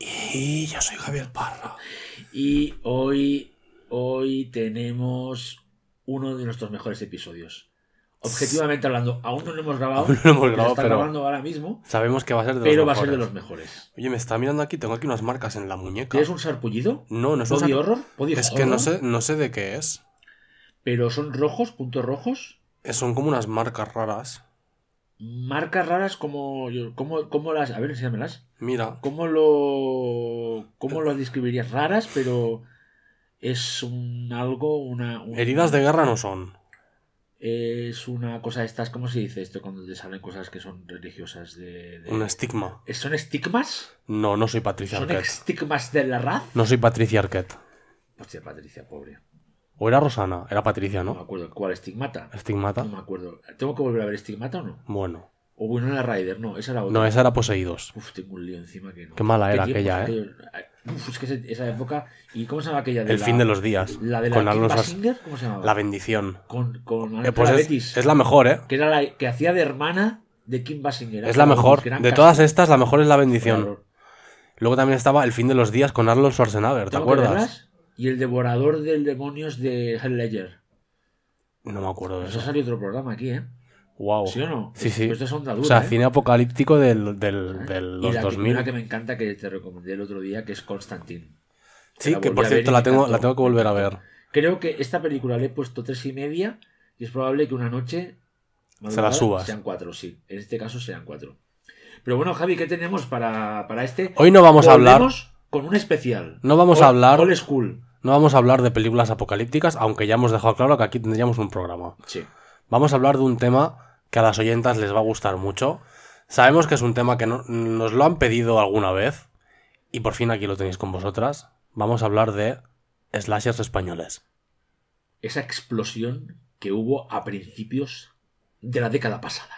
Y yo soy Javier Parra. Y hoy, hoy tenemos uno de nuestros mejores episodios. Objetivamente hablando, aún no lo hemos grabado. Aún no lo hemos grabado, pero- grabando ahora mismo, Sabemos que va a ser de los pero va a ser de los mejores. Oye, me está mirando aquí, tengo aquí unas marcas en la muñeca. ¿Tienes un sarpullido? No, no es un ¿Body saco- horror? ¿Body Es que no sé, no sé de qué es. Pero son rojos, puntos rojos. Eh, Son como unas marcas raras. Marcas raras como, como, como las... A ver, enséñamelas. Mira, ¿Cómo lo, cómo lo describirías? Raras, pero es un algo, una... un- heridas de guerra no son. Es una cosa de estas, ¿cómo se dice esto cuando te salen cosas que son religiosas de... de- Un estigma. ¿Son estigmas? No, no soy Patricia ¿Son Arquette. estigmas de la raz? No soy Patricia Arquette. Hostia, Patricia, pobre. O era Rosana, era Patricia, No me ¿no? acuerdo. ¿Cuál? ¿Estigmata? Estigmata. No me acuerdo. ¿Tengo que volver a ver Estigmata o no? Bueno. O bueno, era Rider, no, esa era otra. No, esa era Poseídos. Uf, tengo un lío encima que no. Qué mala era aquella, ¿eh? Uf, es que esa época. ¿Y cómo se llama aquella? De El la- fin de los días. La de la con Basinger, ¿cómo se llamaba? La bendición. Con, con Eh, pues es, es la mejor, ¿eh? que era la que hacía de hermana de Kim Basinger. Es la mejor. De casi- todas estas, la mejor es la bendición. Luego también estaba El fin de los días con Arnold Schwarzenegger, ¿te ¿Tengo que acuerdas? Y el devorador del demonios de Heath Ledger. No me acuerdo de Eso eso. salió otro programa aquí, ¿eh? Wow. ¿Sí o no? Sí, sí. Pues esto es onda O sea, ¿eh? cine apocalíptico del, del, del y los la 2000. una que me encanta que te recomendé el otro día, que es Constantine. Sí, la que por cierto y la tengo, la tengo que volver a ver. Creo que esta película le he puesto tres y media y es probable que una noche madrugada, subas. Sean cuatro, sí. En este caso sean cuatro. Pero bueno, Javi, ¿qué tenemos para, para este? Hoy no vamos a hablar, con un especial. No vamos a hablar- Old School. No vamos a hablar de películas apocalípticas, aunque ya hemos dejado claro que aquí tendríamos un programa. Sí. Vamos a hablar de un tema que a las oyentas les va a gustar mucho. Sabemos que es un tema que no- nos lo han pedido alguna vez y por fin aquí lo tenéis con vosotras. Vamos a hablar de slashers españoles. Esa explosión que hubo a principios de la década pasada.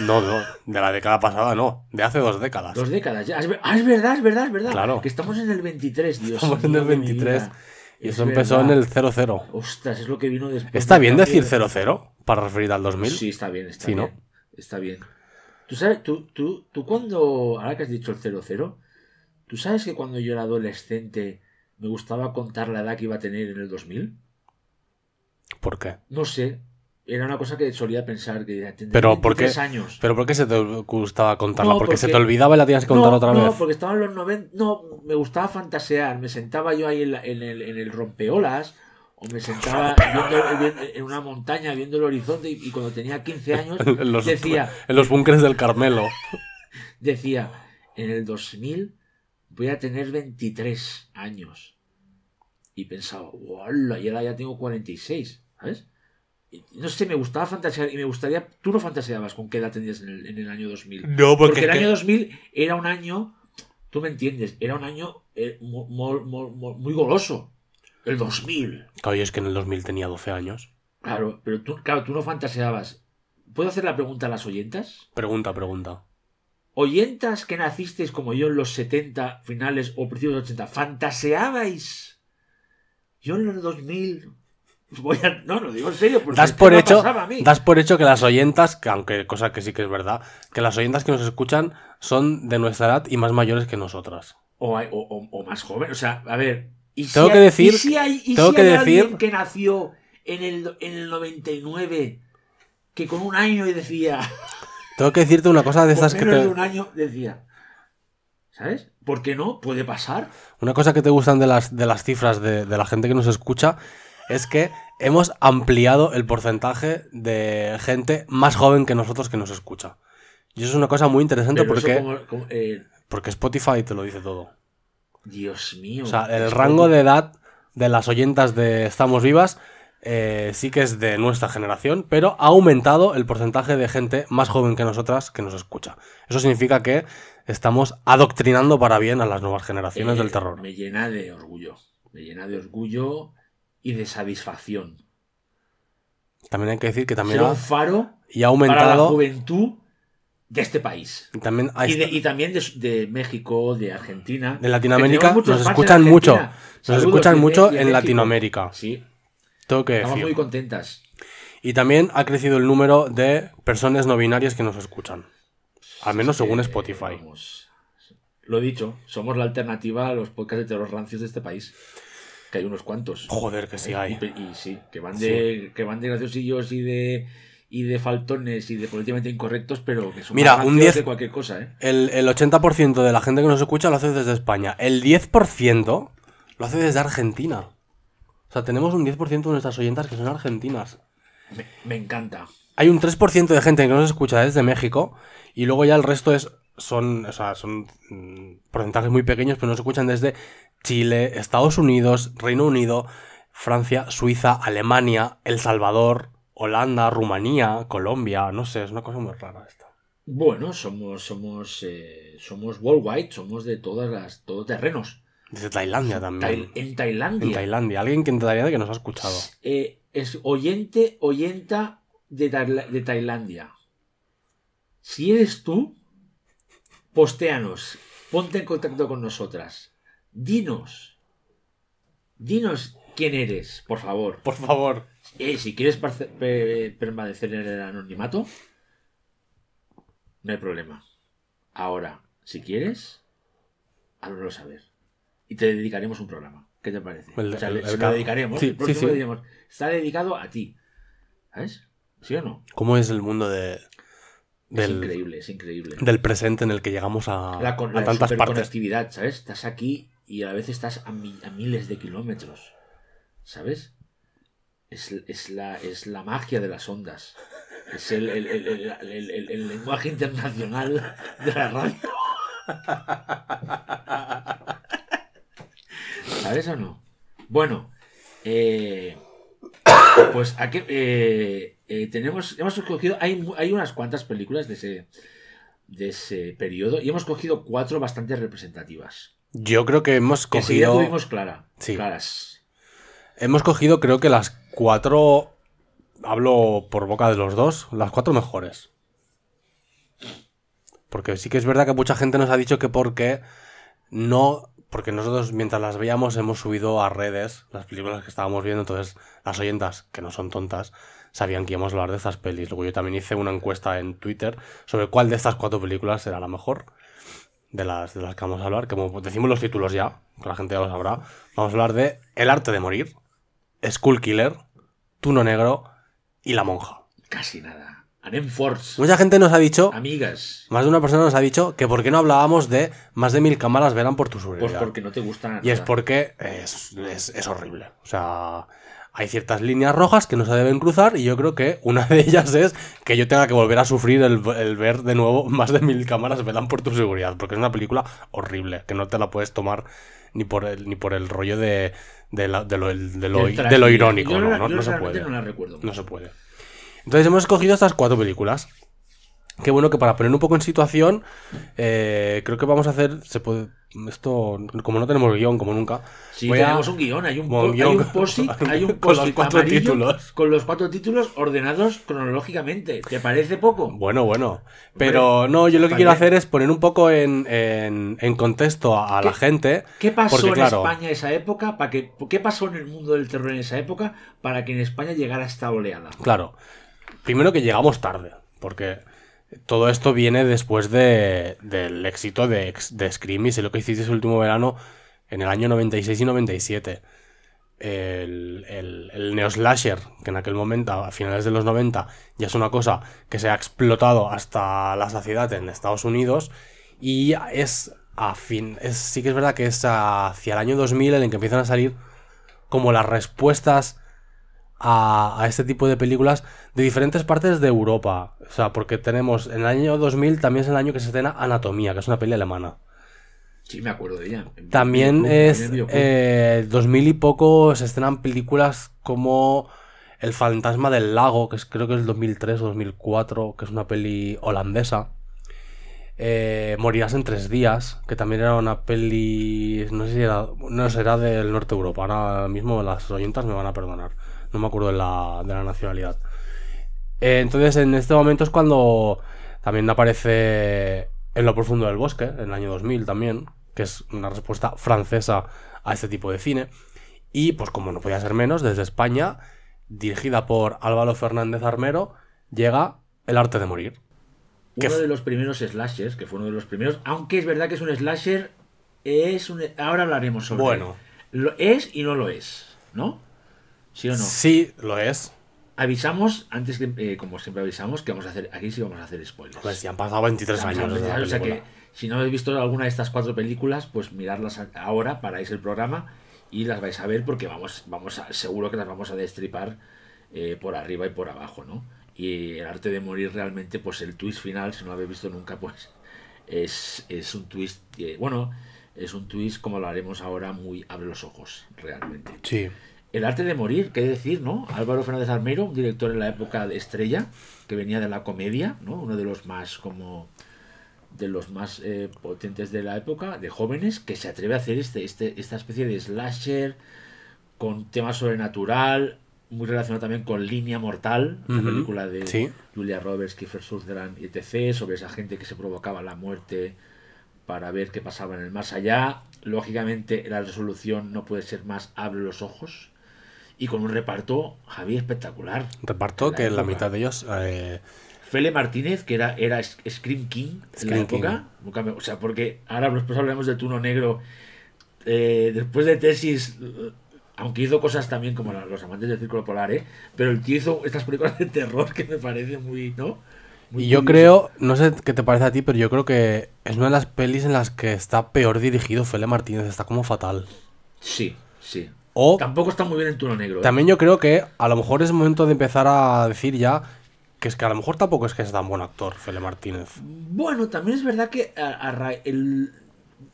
No, no, de la década pasada no, de hace dos décadas. Dos décadas ya. Ah, es verdad, es verdad, es verdad. Claro. Que estamos en el 23, Dios Estamos en el de mi 23 vida. y Es eso empezó en el 00. Ostras, es lo que vino después. ¿Está bien decir de- 00 para referir al 2000? Sí, está bien, está Sí, ¿no? bien. Está bien. ¿Tú sabes, tú, tú, tú cuando, ahora que has dicho el 00, ¿tú sabes que cuando yo era adolescente me gustaba contar la edad que iba a tener en el 2000? ¿Por qué? No sé. Era una cosa que solía pensar que tendría Pero, ¿por qué? 23 años. ¿Pero por qué se te gustaba contarla? No, ¿Porque, se te olvidaba y la tienes que contar no, otra no, vez? porque estaban los 90. No, me gustaba fantasear. Me sentaba yo ahí en, la- en el, en el rompeolas. O me sentaba viendo- en una montaña viendo el horizonte. Y, y cuando tenía 15 años, En los, decía, en los búnkeres del Carmelo. decía: En el 2000 voy a tener 23 años. Y pensaba, ¡Hola! Y ahora ya tengo 46. ¿Sabes? Y, No sé, me gustaba fantasear y me gustaría. Tú no fantaseabas con qué edad tenías en el, en el año 2000. No, Porque el año 2000 era un año, tú me entiendes, era un año eh, mo- mo- mo- mo- muy goloso. El 2000. Claro, yo es que en el 2000 tenía 12 años. Claro, pero tú, claro, tú no fantaseabas. ¿Puedo hacer la pregunta a las oyentas? Pregunta, pregunta. Oyentas que nacisteis como yo en los 70 finales o principios de los 80, ¿fantaseabais? Yo en los 2000 voy a... No, no digo en serio, porque Das por, hecho, pasaba a mí. das por hecho que las oyentas, que aunque cosa que sí que es verdad, que las oyentas que nos escuchan son de nuestra edad y más mayores que nosotras. O, hay- o- o- o más joven. O sea, a ver. ¿y si Tengo que hay- decir- ¿y si hay, y tengo si que hay decir- alguien que nació en el, en el 99 que con un año y decía. Tengo que decirte una cosa de estas que te... de un año decía. ¿Sabes? ¿Por qué no? Puede pasar. Una cosa que te gustan de las, de las cifras de, de la gente que nos escucha es que hemos ampliado el porcentaje de gente más joven que nosotros que nos escucha. Y eso es una cosa muy interesante Pero porque, como- como, eh, porque Spotify te lo dice todo. Dios mío. O sea, el rango de edad de las oyentas de Estamos Vivas eh, sí que es de nuestra generación, pero ha aumentado el porcentaje de gente más joven que nosotras que nos escucha. Eso significa que estamos adoctrinando para bien a las nuevas generaciones eh, del terror. Me llena de orgullo. Me llena de orgullo y de satisfacción. También hay que decir que también Ser ha, un faro y ha para la aumentado. juventud de este país. y también Y, de- esta- y también de, de México, de Argentina. de Latinoamérica nos escuchan mucho. Nos Saludos, escuchan mucho en México. Latinoamérica. Sí, Tengo que estamos decir. muy contentas. Y también ha crecido el número de personas no binarias que nos escuchan. Al menos según Spotify. vamos, lo he dicho, somos la alternativa a los podcasts de terror rancios de este país. Que hay unos cuantos. Joder, que sí hay. Y, y sí, que van de, que van de graciosillos y de y de faltones y de políticamente incorrectos, pero que son Mira, más un rancios 10 de cualquier cosa, ¿eh? El, el 80% de la gente que nos escucha lo hace desde España. El 10% lo hace desde Argentina. O sea, tenemos un 10% de nuestras oyentas que son argentinas. Me, me encanta. Hay un 3% de gente que nos escucha desde México y luego ya el resto es son, o sea, son mm, porcentajes muy pequeños, pero nos escuchan desde Chile, Estados Unidos, Reino Unido, Francia, Suiza, Alemania, El Salvador, Holanda, Rumanía, Colombia, no sé, es una cosa muy rara esta. Bueno, somos somos eh, somos worldwide, somos de todas las todos terrenos. Desde Tailandia también. En Tailandia. En Tailandia, alguien que en Tailandia que nos ha escuchado. Eh, es oyente, oyenta de, de Tailandia. Si eres tú, postéanos, ponte en contacto con nosotras. Dinos. Dinos quién eres, por favor. Por favor. Eh, si quieres permanecer en el anonimato, no hay problema. Ahora, si quieres, háblalo saber. Y te dedicaremos un programa. ¿Qué te parece? El- o sea, el- le- el se lo ca- dedicaremos. Sí, el próximo sí, sí. le diremos, está dedicado a ti. ¿Sabes? ¿Sí o no? ¿Cómo es el mundo de, Es del, increíble, es increíble. del presente en el que llegamos a, La, con, a la tantas partes? superconectividad, ¿sabes? Estás aquí y a la vez estás a, mi- a miles de kilómetros. ¿Sabes? Es, es la, es la magia de las ondas. Es el, el- el- el- lenguaje internacional de la radio. ¿Sabes o no? Bueno, eh, pues aquí eh, eh, tenemos, hemos escogido, hay, hay unas cuantas películas de ese, de ese periodo y hemos cogido cuatro bastante representativas. Yo creo que hemos Que cogido. tuvimos clara, Sí. claras. Hemos cogido, creo que las cuatro. Hablo por boca de los dos, las cuatro mejores. Porque sí que es verdad que mucha gente nos ha dicho que porque no. Porque nosotros, mientras las veíamos, hemos subido a redes las películas que estábamos viendo. Entonces, las oyentas, que no son tontas, sabían que íbamos a hablar de estas pelis. Luego, yo también hice una encuesta en Twitter sobre cuál de estas cuatro películas será la mejor. De las, de las que vamos a hablar. Como decimos los títulos ya, que la gente ya lo sabrá. Vamos a hablar de El arte de morir, Skull Killer, Tuno Negro y La Monja. Casi nada. Anem Force. Mucha gente nos ha dicho, Amigas. más de una persona nos ha dicho, que por qué no hablábamos de más de mil cámaras verán por tu Pues seguridad. porque no te gustan. Y es porque es, es- es horrible. O sea, hay ciertas líneas rojas que no se deben cruzar y yo creo que una de ellas es que yo tenga que volver a sufrir el, el ver de nuevo más de mil cámaras velan por tu seguridad. Porque es una película horrible, que no te la puedes tomar ni por el, ni por el rollo de, de, la- de lo, de lo- irónico. No, la- no, yo no se puede. no la recuerdo. No se puede. Entonces hemos escogido estas cuatro películas. Qué bueno que para poner un poco en situación, eh, creo que vamos a hacer. Se puede, esto, como no tenemos guion, como nunca. Sí, a- tenemos un guion, hay un, guion hay un post-it, hay un con los cuatro títulos. Con los cuatro títulos ordenados cronológicamente. ¿Te parece poco? Bueno, bueno. Pero no, yo lo que quiero hacer es poner un poco en, en- en contexto a, la ¿Qué- gente. ¿Qué pasó porque, en claro, España esa época? Para que, ¿Qué pasó en el mundo del terror en esa época para que en España llegara esta oleada? Claro. Primero que llegamos tarde, porque todo esto viene después de, del éxito de, de Scream y sé lo que hiciste ese último verano en el año 96 y 97. El, el, el neoslasher, que en aquel momento, a finales de los 90, ya es una cosa que se ha explotado hasta la saciedad en Estados Unidos y es a fin. Es, sí que es verdad que es hacia el año 2000 en el que empiezan a salir como las respuestas a, a este tipo de películas de diferentes partes de Europa. O sea, porque tenemos en el año 2000 también es el año que se estrena Anatomía, que es una peli alemana. Sí, me acuerdo de ella. También Videoclub, es en el videoclub. eh, 2000 y poco se estrenan películas como El fantasma del lago, que es, creo que es 2003 o 2004, que es una peli holandesa. Eh, Morirás en tres días, que también era una peli, no sé si era, no será del norte de Europa, ahora mismo las oyentas me van a perdonar, no me acuerdo de la, de la nacionalidad. Eh, entonces en este momento es cuando también aparece En lo profundo del bosque, en el año 2000 también, que es una respuesta francesa a este tipo de cine. Y pues como no podía ser menos, desde España, dirigida por Álvaro Fernández Armero, llega El arte de morir. Uno de los primeros slashers, que fue uno de los primeros, aunque es verdad que es un slasher, es un... Ahora hablaremos sobre Bueno. él. Lo es y no lo es, ¿no? ¿Sí o no? Sí, lo es. Avisamos, antes que, eh, como siempre avisamos, que vamos a hacer, aquí sí vamos a hacer spoilers. Pues ya han pasado 23 Vamos a años desde la empezar, o sea que si no habéis visto alguna de estas cuatro películas, pues mirarlas a- ahora, paráis el programa y las vais a ver porque vamos, vamos a, seguro que las vamos a destripar eh, por arriba y por abajo, ¿no? Y el arte de morir realmente, pues el twist final, si no lo habéis visto nunca, pues es, es un twist, eh, bueno, es un twist como lo haremos ahora, muy abre los ojos, realmente. Sí. El arte de morir, qué decir, ¿no? Álvaro Fernández Armero, un director en la época de estrella, que venía de la comedia, ¿no? Uno de los más como de los más eh, potentes de la época, de jóvenes, que se atreve a hacer este, este, esta especie de slasher con tema sobrenatural, muy relacionado también con Línea Mortal, la película de sí. Julia Roberts, Kiefer Sutherland y etc., sobre esa gente que se provocaba la muerte para ver qué pasaba en el más allá. Lógicamente, la resolución no puede ser más abre los ojos. Y con un reparto, Javi, espectacular. Reparto La que la mitad de ellos... eh, Fele Martínez, que era, era Sc- Scream King en la época. Nunca me- o sea, porque ahora después hablaremos de Tuno Negro. eh, después de Tesis, aunque hizo cosas también como Los Amantes del Círculo Polar, ¿eh? pero el tío hizo estas películas de terror que me parece muy, ¿no? Muy Y yo curioso. creo, no sé qué te parece a ti, pero yo creo que es una de las pelis en las que está peor dirigido Fele Martínez, está como fatal. Sí, sí. O Tampoco está muy bien en Tuno Negro. ¿eh? también yo creo que a lo mejor es momento de empezar a decir ya que es que a lo mejor tampoco es que es tan buen actor Fele Martínez. Bueno, también es verdad que a- a ra- el-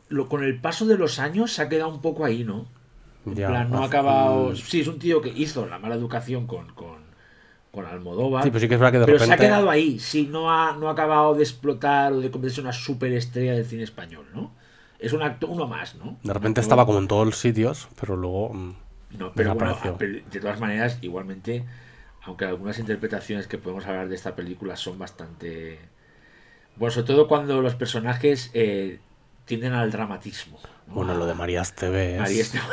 lo, con el paso de los años se ha quedado un poco ahí, ¿no? En Ya, plan, no ha acabado. Sí, es un tío que hizo la mala educación con, con, con Almodóvar. Sí, pero sí que es verdad que de pero repente... se ha quedado ahí. Sí, no ha, no ha acabado de explotar o de convertirse en una superestrella del cine español, ¿no? Es un acto, uno más, ¿no? De repente estaba como en todos los sitios, pero luego... mm, No, pero bueno, de todas maneras, igualmente, aunque algunas interpretaciones que podemos hablar de esta película son bastante. Bueno, sobre todo cuando los personajes eh, tienden al dramatismo. ¿no? Bueno, lo de María Esteve es... María Esteban.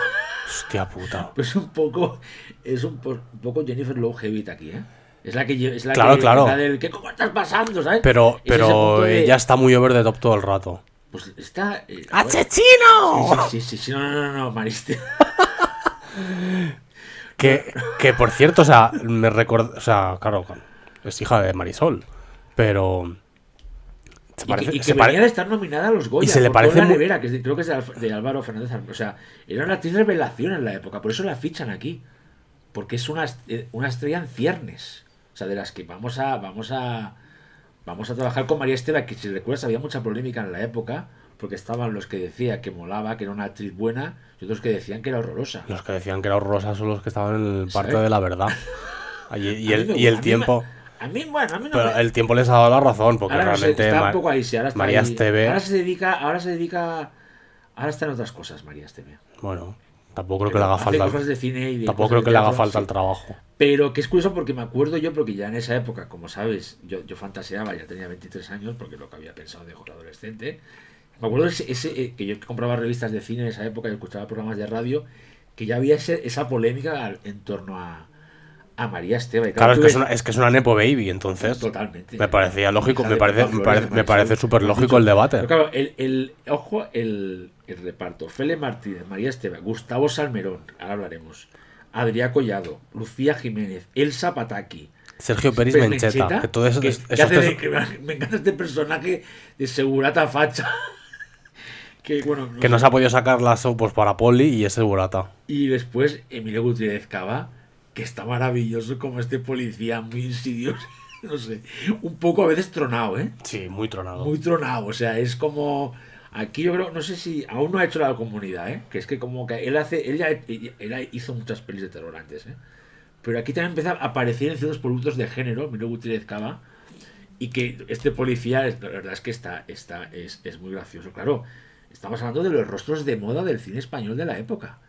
Hostia puta. Pues un poco. Es un, po- un poco Jennifer Love Hewitt aquí, ¿eh? Es la que. Es la Claro, que, claro. la del. ¿Qué cómo estás pasando, sabes? Pero, Es pero de- ella está muy over the top todo el rato. Pues está. eh. Sí, sí, sí, sí, no, no, no, Mariste. Que, que por cierto, o sea, me recuerda. O sea, claro, es hija de Marisol. Pero. Se Y parece. que, y que se venía pare- de estar nominada a los Goya. Y se le parece Toda la mu- nevera, que es de- creo que es de, Álvaro Fernández. O sea, era una actriz revelación en la época, por eso la fichan aquí. Porque es una, eh, una estrella en ciernes. O sea, de las que vamos a. Vamos a. Vamos a trabajar con María Esteba, que si recuerdas había mucha polémica en la época, porque estaban los que decían que molaba, que era una actriz buena, y otros que decían que era horrorosa. Los que decían que era horrorosa son los que estaban en el parte de la verdad. Y, el, me- y a el mí tiempo. A mí, bueno, a mí no Pero me- el tiempo les ha dado la razón, porque ahora no sé, realmente está Ma- un poco ahí, sí, ahora está María ahí. Esteve. Ahora se dedica, ahora se dedica, ahora está en otras cosas, María Esteve. Bueno, tampoco creo que le haga falta. cosas de cine y de Tampoco creo que le haga falta sí. el trabajo. Pero que es curioso porque me acuerdo yo, porque ya en esa época, como sabes, yo, yo fantaseaba, ya tenía 23 años, porque lo que había pensado de joven adolescente. Me acuerdo ese, ese, eh, que yo compraba revistas de cine en esa época y escuchaba programas de radio, que ya había ese- esa polémica en torno a, a María Esteba. Y Claro, es que es una, es que es una Nepo Baby, entonces. Totalmente. Me parecía lógico, me parece, me parece, me súper lógico el debate. Pero claro, el, el- ojo, el, el reparto. Fele Martínez, María Esteba, Gustavo Salmerón, ahora hablaremos. Adrián Collado, Lucía Jiménez, Elsa Pataki. Sergio Peris Pe- Mencheta, que todo eso, que- es- que esos hace de- tres- que me- encanta este personaje de segurata facha. Que bueno, no Que no se ha podido sacar las pues para Poli y ese Burata. Y después Emilio Gutiérrez Cava, que está maravilloso como este policía, muy insidioso. No sé, un poco a veces tronado, ¿eh? Sí, muy tronado. Muy tronado, o sea, es como... Aquí yo creo, no sé si aún no ha hecho la comunidad, ¿eh? Que es que como que él hace, él ya él hizo muchas pelis de terror antes, ¿eh? Pero aquí también empieza a aparecer en ciertos productos de género, Emilio Gutiérrez Cava, y que este policía, la verdad es que está, está es, es muy gracioso. Claro, estamos hablando de los rostros de moda del cine español de la época.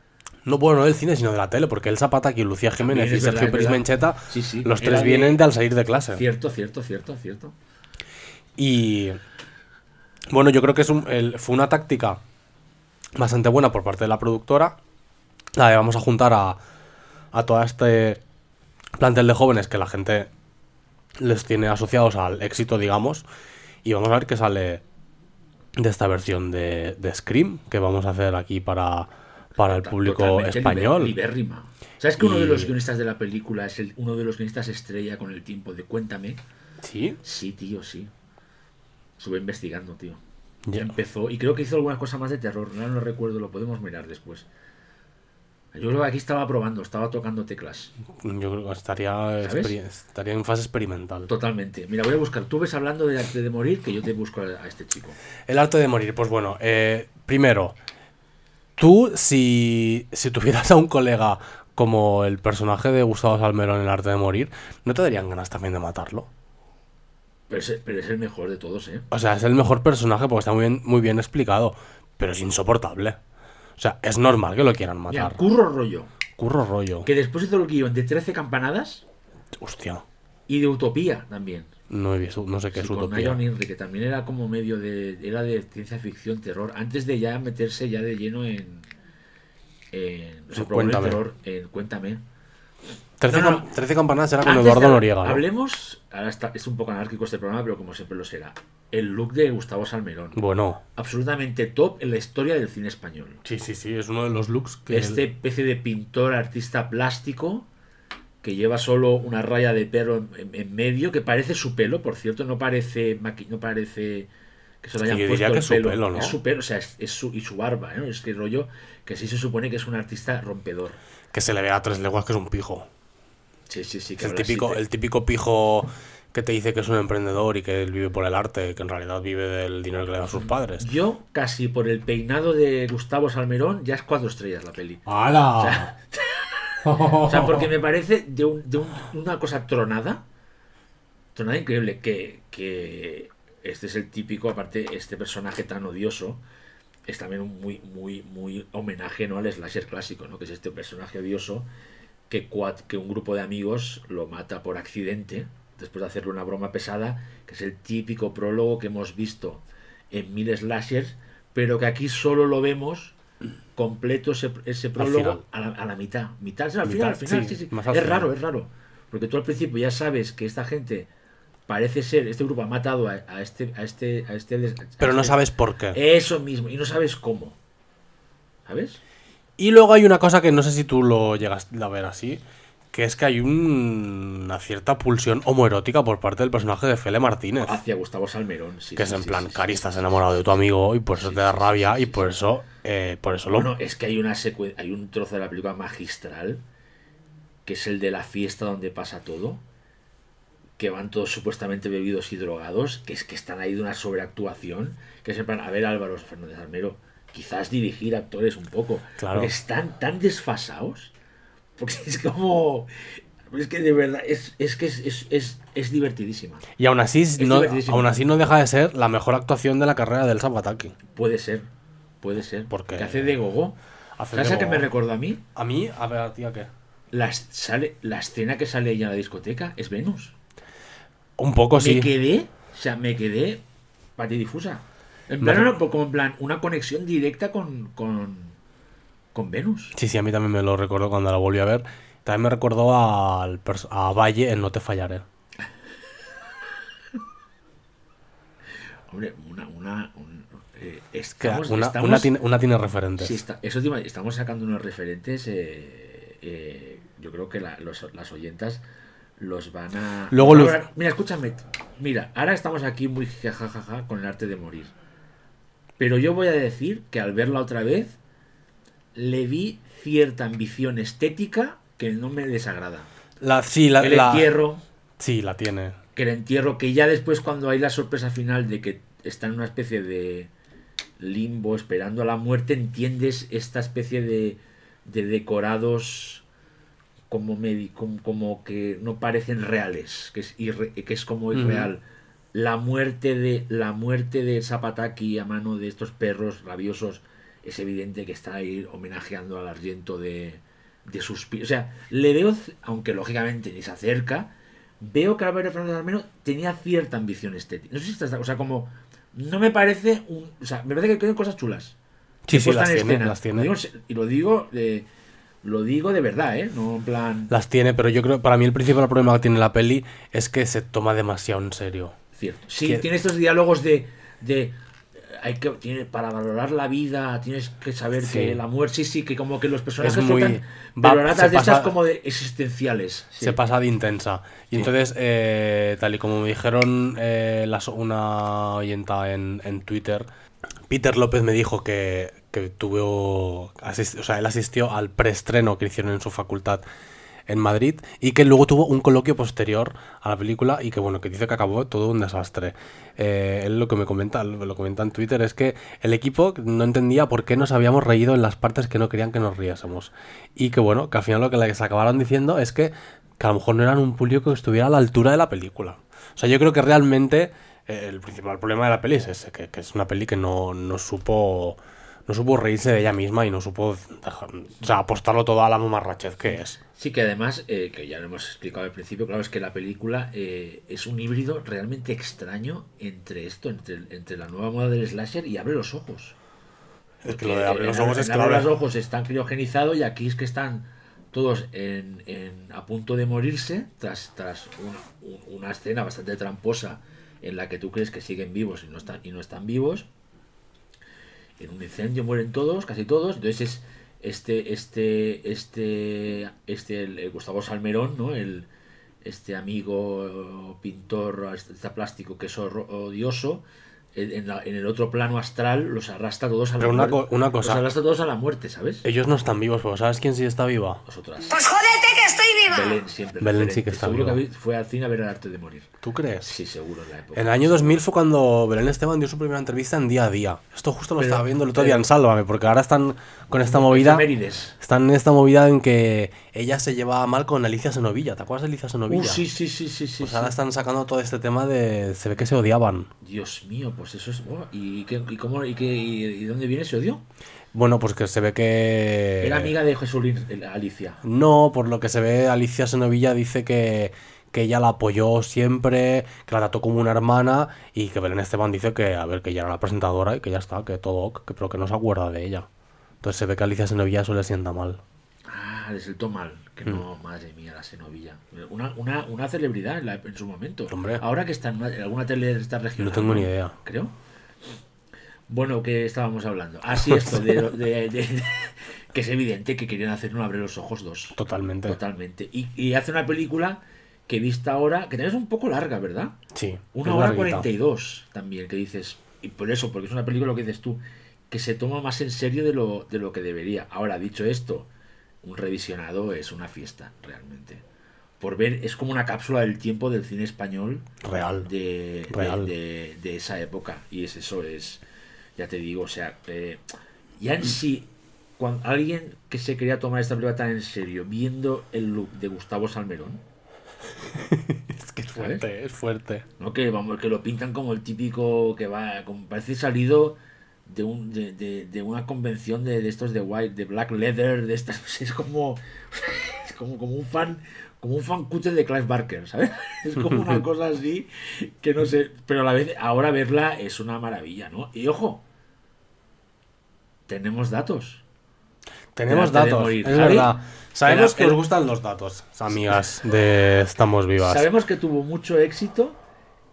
No, bueno, no del cine, sino de la tele, porque el Zapata, aquí Lucía Jiménez y Sergio Pérez. Mencheta, Sí, sí, los era tres de- vienen de al salir de clase. Cierto, cierto, cierto, cierto. Y bueno, yo creo que es un- el- fue una táctica bastante buena por parte de la productora. La de vamos a juntar a, a todo este plantel de jóvenes que la gente les tiene asociados al éxito, digamos. Y vamos a ver qué sale de esta versión de, de Scream que vamos a hacer aquí para, para el público Totalmente español. liber- libérrima. ¿Sabes que uno de los guionistas de la película es el, uno de los guionistas estrella con el tiempo de Cuéntame? Sí, Sí, tío, sí. Estuve investigando, tío. Ya. Empezó, y creo que hizo algunas cosas más de terror, no lo recuerdo, lo podemos mirar después. Yo creo que aquí estaba probando, estaba tocando teclas. yo creo que estaría, estaría en fase experimental. Totalmente. Mira, voy a buscar. Tú ves hablando de arte de morir, que yo te busco a, este chico. El arte de morir, pues bueno, eh, primero, tú si, si tuvieras a un colega como el personaje de Gustavo Salmerón en el arte de morir, ¿no te darían ganas también de matarlo? Pero es, pero es el mejor de todos, ¿eh? O sea, es el mejor personaje porque está muy bien, muy bien explicado, pero es insoportable. O sea, es normal que lo quieran matar. Curro Rollo, Curro rollo. que después hizo el guion de 13 campanadas Hostia, y de Utopía también. no he visto, no sé qué Sí, es con utopía. Nayon Inri, que también era como medio de. Era de ciencia ficción, terror. Antes de ya meterse ya de lleno en. en probó el Cuéntame. terror en Cuéntame. Trece No, campanadas era con Antes Eduardo de- Noriega. ¿no? Hablemos. Ahora está, es un poco anárquico este programa, pero como siempre lo será. El look de Gustavo Salmerón. Bueno, Absolutamente top en la historia del cine español. sí, sí, sí, es uno de los looks que... Este especie de pintor, artista plástico, que lleva solo una raya de pelo en, en- en medio, que parece su pelo, por cierto, no parece maqui- no parece que se lo que hayan yo puesto diría el que es su pelo. pelo, ¿no? Es su pelo, o sea, es, es su, y su barba, ¿no? Es que rollo que sí se supone que es un artista rompedor. Que se le ve a tres leguas que es un pijo. Sí, sí, sí. Que el típico, el típico pijo que te dice que es un emprendedor y que él vive por el arte, que en realidad vive del dinero que le dan sus padres. Yo, casi por el peinado de Gustavo Salmerón, ya es cuatro estrellas la peli. ¡Hala! O sea, porque me parece de, un- de un- una cosa tronada. Tronada increíble. Que, que este es el típico, aparte, este personaje tan odioso. Es también un muy, muy, muy homenaje ¿no? al slasher clásico, ¿no? Que es este personaje odioso que, cuat- que un grupo de amigos lo mata por accidente. Después de hacerle una broma pesada. Que es el típico prólogo que hemos visto en mil slashers. Pero que aquí solo lo vemos completo ese, ese prólogo a la, a la mitad. Mitad, al final, al final, sí, sí, Es raro, es raro. Porque tú al principio ya sabes que esta gente parece ser, este grupo ha matado a, a este, a este, a este, a Pero no este- sabes por qué. Eso mismo, y no sabes cómo. ¿Sabes? Y luego hay una cosa que no sé si tú lo llegas a ver así, que es que hay un- una cierta pulsión homoerótica por parte del personaje de Fele Martínez. Hacia Gustavo Salmerón. sí, que sí, es en sí, plan, sí. Cari, estás enamorado de tu amigo y por eso te da rabia y por eso, eh, por eso lo... Bueno, es que hay una hay un trozo de la película magistral, que es el de la fiesta donde pasa todo, que van todos supuestamente bebidos y drogados, que es que están ahí de una sobreactuación, que es en plan, a ver Álvaro Fernández Armero, quizás dirigir actores un poco, Claro. porque están tan desfasados, porque es como... Es que de verdad, es, es que es, es, es, es divertidísima. Y aún así, no, aún así no deja de ser la mejor actuación de la carrera del Sabataki. Puede ser, puede ser. Porque- Que hace de gogo. ¿Sabes a qué me recordó a mí? A mí, a ver, tía, ¿qué? La, sale, la escena que sale ella en la discoteca es Venus. Un poco sí. Me quedé, o sea, me quedé patidifusa. En plan, no, no, como en plan, una conexión directa con, con, con Venus. Sí, sí, a mí también me lo recuerdo cuando la volví a ver. También me recordó al a Valle en No te fallaré. Hombre, una, una, un- eh, estamos, una, estamos- una tiene, una tiene referentes. sí, está- eso te iba- estamos sacando unos referentes, eh, eh, yo creo que la- los- las oyentas los van a... Luego Ahora, Mira, escúchame, mira, ahora estamos aquí muy jajajaja con el arte de morir. Pero yo voy a decir que al verla otra vez, le vi cierta ambición estética que no me desagrada. La, sí, la, El la- entierro, Sí, la tiene. que el entierro, que ya después cuando hay la sorpresa final de que está en una especie de limbo esperando a la muerte, entiendes esta especie de, de decorados como, medi- como, como que no parecen reales, que es, irre- que es como irreal. La muerte de la muerte de Zapataki a mano de estos perros rabiosos es evidente que está ahí homenajeando al argento de, de Suspiro. O sea, le veo, aunque lógicamente ni se acerca, veo que Álvaro Fernández Almeno tenía cierta ambición estética. No sé si estás, o sea, como no me parece un, o sea, me parece que tiene cosas chulas. Sí, sí, las en tiene, las tiene. Lo digo y lo digo de, lo digo de verdad, ¿eh? No en plan Las tiene, pero yo creo, para mí el principal problema que tiene la peli es que se toma demasiado en serio. cierto. Sí, Que- tiene estos diálogos de, de hay que tiene para valorar la vida tienes que saber Sí. que la muerte sí sí que como que los personajes Es muy- son tan- va- pero se ratas de pasa- como de existenciales. sí. Se pasa de intensa. Y Sí. entonces, eh, tal y como me dijeron eh, las- una oyenta en, en Twitter, Peter López me dijo que, que tuvo. o sea, él asistió al preestreno que hicieron en su facultad en Madrid y que luego tuvo un coloquio posterior a la película y que bueno, que dice que acabó todo un desastre. Eh, él lo que me comenta, lo comenta en Twitter es que el equipo no entendía por qué nos habíamos reído en las partes que no querían que nos riésemos. Y que bueno, que al final lo que les acabaron diciendo es que, que a lo mejor no eran un público que estuviera a la altura de la película. O sea, yo creo que realmente eh, el principal problema de la peli es ese, que, que es una peli que no, no supo no supo reírse de ella misma y no supo dejar- o sea, apostarlo todo a la mamarrachez que es. Sí, que además, eh, que ya lo hemos explicado al principio, claro, es que la película eh, es un híbrido realmente extraño entre esto, entre, entre la nueva moda del slasher y abre los ojos. Es que lo de abrir los ojos en es Abre clave. los ojos están criogenizados y aquí es que están todos en, en- a punto de morirse tras, tras una, un- una escena bastante tramposa en la que tú crees que siguen vivos y no están, y no están vivos. En un incendio mueren todos, casi todos. Entonces es este, este, este, este, el, el Gustavo Salmerón, ¿no? El, este amigo pintor artista plástico que es odioso, en, la- en el otro plano astral los arrastra todos a la Pero una muerte. co- una cosa- Los arrastra todos a la muerte, ¿sabes? Ellos no están vivos, pero ¿sabes quién sí está viva? Vosotras. Pues viva. Belén siempre. Belén sí que está Seguro que fue al cine a ver el arte de morir. ¿Tú crees? Sí, seguro en la época. En el año 2000 fue cuando Belén Esteban dio su primera entrevista en Día a Día. Esto justo lo Pero- estaba viendo el otro día en Sálvame, porque ahora están con esta movida. Están en esta movida en que ella se llevaba mal con Alicia Senovilla. ¿Te acuerdas de Alicia Senovilla? Uh, sí, sí, sí, sí, sí. Pues sí. ahora están sacando todo este tema de. Se ve que se odiaban. Dios mío, pues eso es. oh, ¿Y, qué, y, cómo, y, qué, y, y dónde viene ese odio? Bueno, pues que se ve que. Era amiga de el- Alicia. No, por lo que se ve, Alicia Senovilla dice que, que ella la apoyó siempre, que la trató como una hermana y que Belén Esteban dice que, a ver, que ella era la presentadora y que ya está, que todo que, pero que no se acuerda de ella. Entonces se ve que Alicia Senovilla eso le sienta mal. Ah, le sentó mal. Que Hmm. no, madre mía, la Senovilla. Una, una, una celebridad en, la- en su momento. Hombre. Ahora que está en, una- en alguna tele de esta región. No tengo ni idea. Creo. Bueno, que estábamos hablando. Así esto, de, de- de- que es evidente que querían hacer un Abre los Ojos dos. Totalmente. Totalmente. Y, y hace una película que vista ahora, que también es un poco larga, ¿verdad? Sí. Una hora cuarenta y dos también, que dices, y por eso, porque es una película lo que dices tú, que se toma más en serio de lo, de lo que debería. Ahora, dicho esto, un revisionado es una fiesta, realmente. Por ver, es como una cápsula del tiempo del cine español Real. de, de- Real. de- de esa época. Y es eso, es, ya te digo, o sea, eh, ya en sí, cuando alguien que se quería tomar esta película tan en serio, viendo el look de Gustavo Salmerón, Es que es ¿Sabes? fuerte, es fuerte. ¿no? Que vamos, que lo pintan como el típico que va, como parece salido de un de, de- de una convención de, de estos de white, de black leather, de estas, es como es como, como un fan, como un fan cutre de Clive Barker, ¿sabes? Es como una cosa así que no sé, pero a la vez ahora verla es una maravilla, ¿no? Y ojo, tenemos datos. Tenemos Delante datos, es verdad. Sabemos El- que os el- gustan los datos, amigas de Estamos Vivas. Sabemos que tuvo mucho éxito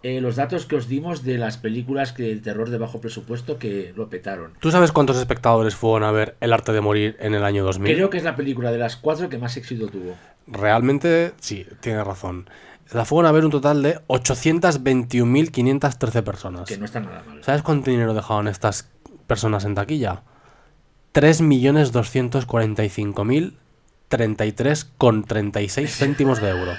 eh, los datos que os dimos de las películas que de terror de bajo presupuesto que lo petaron. ¿Tú sabes cuántos espectadores fueron a ver El arte de morir en el año 2000? Creo que es la película de las cuatro que más éxito tuvo. Realmente, sí, tiene razón. La fueron a ver un total de 821.513 personas. Que no está nada mal. ¿Sabes cuánto dinero dejaban estas personas en taquilla. 3.245.033,36 céntimos de euro.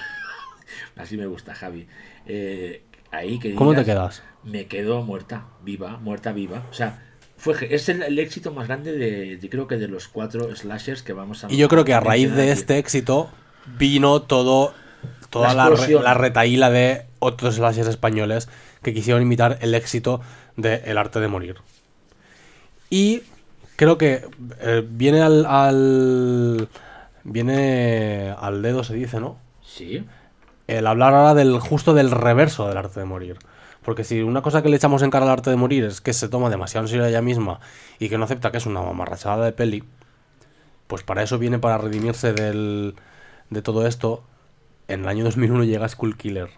Así me gusta, Javi. Eh, ahí que ¿Cómo te digas, quedas? Me quedo muerta, viva, muerta, viva. O sea, fue, es el, el éxito más grande de, de- creo que de los cuatro slashers que vamos a Y yo creo que a raíz de este éxito vino todo toda La la, re- la retaíla de otros slashers españoles que quisieron imitar el éxito de El arte de morir. Y creo que eh, viene al, al viene al dedo se dice, ¿no? Sí, El hablar ahora del justo del reverso del arte de morir. Porque si una cosa que le echamos en cara al arte de morir es que se toma demasiado en serio a ella misma y que no acepta que es una mamarrachada de peli, pues para eso viene para redimirse del, de todo esto. En el año 2001 llega Skull Killer.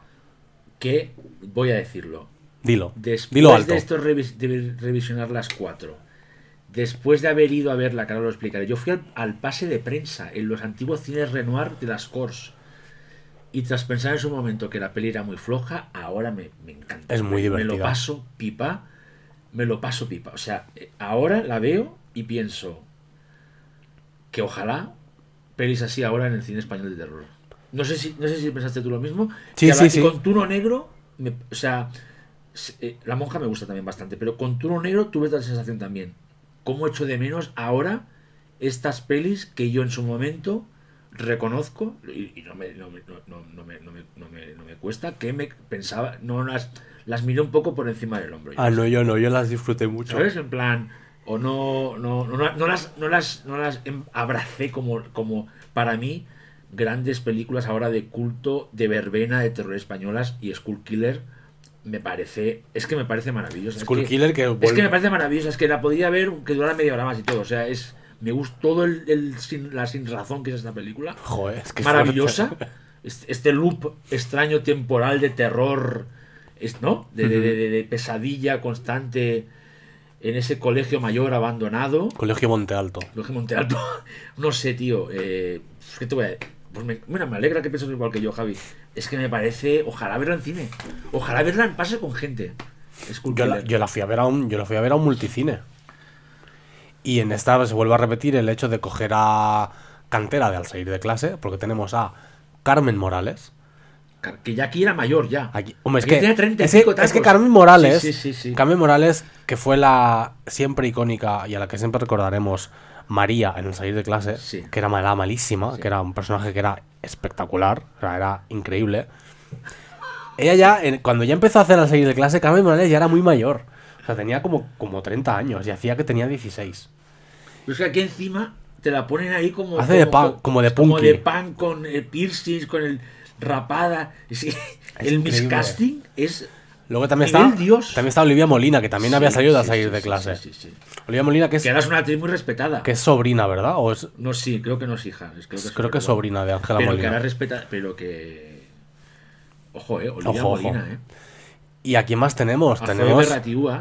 que voy a decirlo. Dilo. Después Dilo alto. de esto revis- de revisionar las cuatro, después de haber ido a verla, que ahora lo explicaré, yo fui al, al pase de prensa en los antiguos cines Renoir de las Corts. Y tras pensar en su momento que la peli era muy floja, ahora me, me encanta. Es muy Me- Me lo divertida. paso pipa, me lo paso pipa. O sea, ahora la veo y pienso que ojalá pelis así ahora en el cine español de terror. No sé si, no sé si pensaste tú lo mismo. Sí, que sí, sí. Con Tuno Negro, me- o sea, eh, la monja me gusta también bastante, pero con Tuno Negro tuve esta sensación también. Cómo echo de menos ahora estas pelis que yo en su momento reconozco y, y no, me, no, me, no- me, no me- cuesta que me pensaba, no las, las miré un poco por encima del hombro. Ah, no, yo no, yo las disfruté mucho. ¿Sabes? En plan, o no, no, no, no las, no las, no las em- abracé como, como para mí grandes películas ahora de culto, de verbena, de terror españolas y Skull Killer me parece, es que me parece maravillosa. Skull es que, Killer que es vuelve- que me parece maravillosa, es que la podría ver que durara media hora más y todo, o sea, es, me gusta todo el, el sin, la sin razón que es esta película Joder, es que maravillosa. Este, este loop extraño temporal de terror, es, ¿no? De, de- de- de- de pesadilla constante en ese colegio mayor abandonado. Colegio Monte Alto. Colegio Monte Alto. No sé, tío. Eh, ¿Qué te voy a decir? Pues me, mira, me alegra que pienses igual que yo, Javi. Es que me parece. Ojalá verla en cine. Ojalá verla en pase con gente. Skull Yo la, yo la fui a ver a un, yo la fui a ver a un multicine. Y en esta se vuelve a repetir el hecho de coger a cantera de al salir de clase, porque tenemos a Carmen Morales. Que ya aquí era mayor, ya. Aquí, hombre, es que, tenía 30 y es, que, pico es que tacos. Carmen Morales, Sí, sí, sí, sí. Carmen Morales, que fue la siempre icónica y a la que siempre recordaremos María en el salir de clase, Sí. que era mala, malísima, que era un personaje que era espectacular, o sea, era increíble. Ella ya, en- cuando ya empezó a hacer al salir de clase, Carmen Morales ya era muy mayor. O sea, tenía como, como 30 años y hacía que tenía 16. Pero es que aquí encima te la ponen ahí como. Hace de pan- como de Como pan con el piercings, con el rapada. Que el miscasting es. Luego también está, Dios. también está Olivia Molina, que también había Sí, salido al sí, salir sí, de sí, clase. Sí, sí, sí. Olivia Molina, que es, Que ahora es una actriz muy respetada. que es sobrina, ¿verdad? O es, No, sí, creo que no es hija. es- creo que es, creo que es sobrina. de Ángela Pero que Molina. ahora respeta. Pero que. Ojo, eh. Olivia Ojo, ojo. Molina, eh. ¿Y a quién más tenemos? A tenemos...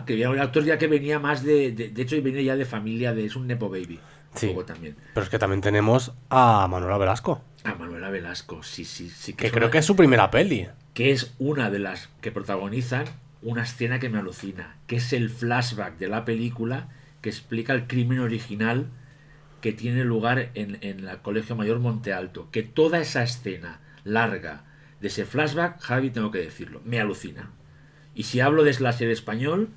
Que viene un actor ya que venía más de, de. de hecho, viene ya de familia de. Es un Nepo Baby. Sí. También. Pero es que también tenemos a Manuela Velasco, A Manuela Velasco, sí, sí, sí. que creo una- que es su primera peli. que es una de las que protagonizan una escena que me alucina, que es el flashback de la película que explica el crimen original que tiene lugar en, en el Colegio Mayor Monte Alto. Que toda esa escena larga de ese flashback, Javi, tengo que decirlo, me alucina. Y si hablo de slasher español,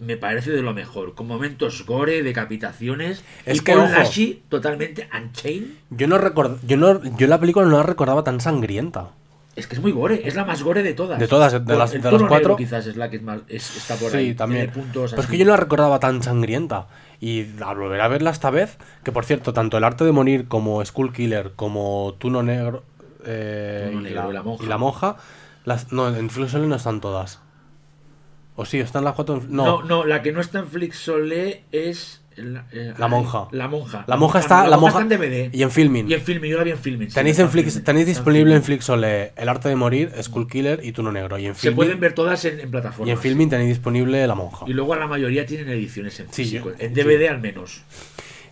me parece de lo mejor, con momentos gore, decapitaciones, Es y que. Nashi totalmente unchained. Yo no record... yo no, yo la película no la recordaba tan sangrienta. Es que es muy gore, es la más gore de todas. De todas, de las- de las cuatro. Quizás es la que es más, es- está por ahí. Sí, también. Tiene puntos Pero es que yo no la recordaba tan sangrienta. Y al volver a verla esta vez, que por cierto, tanto El arte de morir como Skull Killer, como Tuno Negro, eh, Tuno y, Negro la, y La Monja. y La Monja, las, no, en Flixolé no están todas. ¿O sí? ¿Están las cuatro? en- no. No, no, la que no está en Flixolé es. La, eh, La monja. La monja. La monja está, la monja, está en DVD. y en Filming. Y en Filming, yo la vi en Filming. sí, Tenéis, en Flix, Filming, tenéis disponible en. Flixolé El arte de morir, Skull Killer y Tuno Negro. Y en Se Filming, pueden ver todas en, en plataformas. y en Filming tenéis disponible La Monja. Y luego la mayoría tienen ediciones en Sí, físico. yo- en sí. DVD al menos.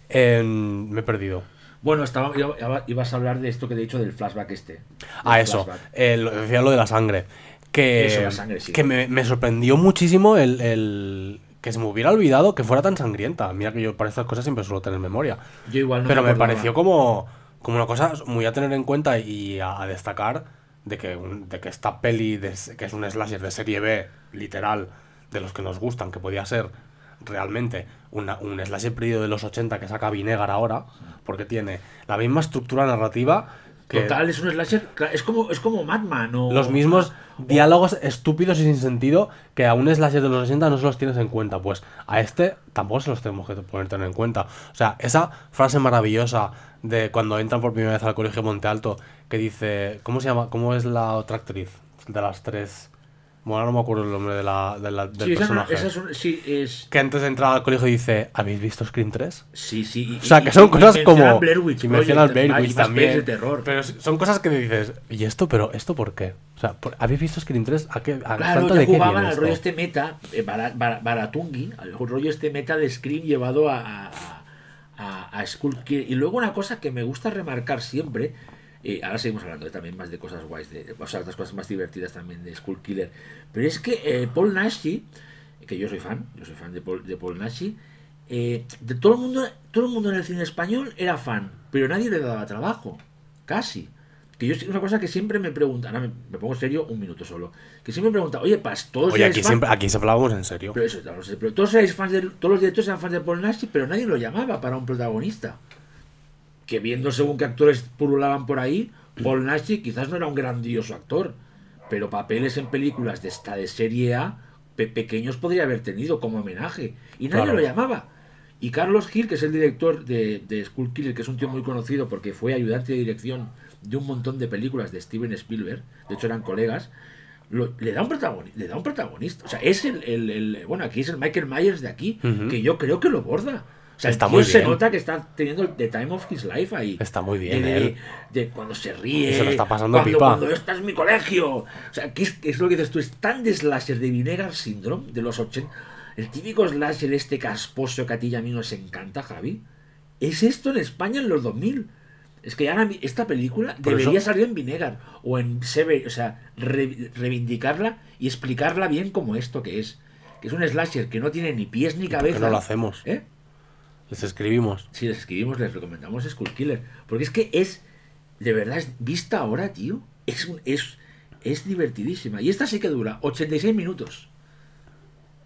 En- me he perdido. Bueno, estaba, iba- ibas a hablar de esto que te he dicho del flashback este. Ah, eso. eh, lo- decía lo de la sangre. Que, Eso, la sangre, sí. que me, me sorprendió muchísimo el, el- que se me hubiera olvidado que fuera tan sangrienta. Mira que yo para estas cosas siempre suelo tener memoria. Yo igual no Pero me pareció como, como una cosa muy a tener en cuenta y a, a destacar de que, un- de que esta peli, de que es un slasher de serie B, literal, de los que nos gustan, que podía ser realmente una- un slasher perdido de los 80 que saca Vinegar ahora, porque tiene la misma estructura narrativa que Total, es un slasher. Es como, es como Madman o. los mismos diálogos estúpidos y sin sentido que a un slasher de los 80 no se los tienes en cuenta. Pues a este tampoco se los tenemos que poner tener en cuenta. O sea, esa frase maravillosa de cuando entran por primera vez al colegio Monte Alto que dice. ¿Cómo se llama? ¿Cómo es la otra actriz? De las tres. Bueno, no me acuerdo el nombre de la, de la- del Sí, esa, personaje. esa es un- sí, es. Que antes de entrar al colegio dice: ¿Habéis visto Scream 3? Sí, sí. y- O sea, y- que son y cosas mencionan como. Blair Witch y mencionan Project, Blair y Witch también. de terror. Pero son cosas que dices, ¿y esto? ¿Pero esto por qué? O sea, ¿por- ¿habéis visto Scream 3? ¿A qué? ¿A Claro, falta ya de jugaban al rollo este meta, eh, bara- bara- Baratungi, al rollo este meta de Scream llevado a, a, a, a Skull Killer. Y luego una cosa que me gusta remarcar siempre, eh, ahora seguimos hablando de, también más de cosas guays, de, o sea, otras cosas más divertidas también de Skull Killer, pero es que eh, Paul Nashi, que yo soy fan, yo soy fan de Paul, de Paul Nashi, eh, de todo el mundo, todo el mundo en el cine español era fan, pero nadie le daba trabajo, casi. Que yo una cosa que siempre me preguntan, ahora me, me pongo serio un minuto solo, que siempre me preguntan, oye, Paz, todos Oye, aquí, fan?". siempre, aquí se hablábamos en serio. Pero eso, lo sé, pero todos fans de, todos los directores eran fans de Paul Nashi, pero nadie lo llamaba para un protagonista. Que viendo según qué actores pululaban por ahí, Paul Nashi quizás no era un grandioso actor, pero papeles en películas de esta de serie A pe- pequeños podría haber tenido como homenaje y nadie Claro. lo llamaba. Y Carlos Gil, que es el director de, de Skull Killer, que es un tío muy conocido porque fue ayudante de dirección de un montón de películas de Steven Spielberg, de hecho eran colegas, lo- le, da un protagonista, le da un protagonista. O sea, es el, el- el- Bueno, aquí es el Michael Myers de aquí, que yo creo que lo borda. Sea, Está el tío muy se bien. nota que está teniendo el the time of his life ahí. Está muy bien, De, él. de cuando se ríe. Se lo está pasando cuando, pipa. Cuando esta es mi colegio. O sea, ¿qué es, qué es lo que dices tú? Es tan de slasher de Vinegar Syndrome de los 80. El típico slasher este casposo que a ti y a mí nos encanta, Javi. Es esto en España en los 2000. Es que ahora esta película Por debería eso- salir en Vinegar o en Sever, o sea, re- reivindicarla y explicarla bien como esto que es. Que es un slasher que no tiene ni pies ni ¿Por cabeza. no lo hacemos? ¿Eh? Les escribimos. Si les escribimos, les recomendamos Skull Killer. Porque es que es, de verdad, es, vista ahora, tío, es, es, es divertidísima. Y esta sí que dura 86 minutos.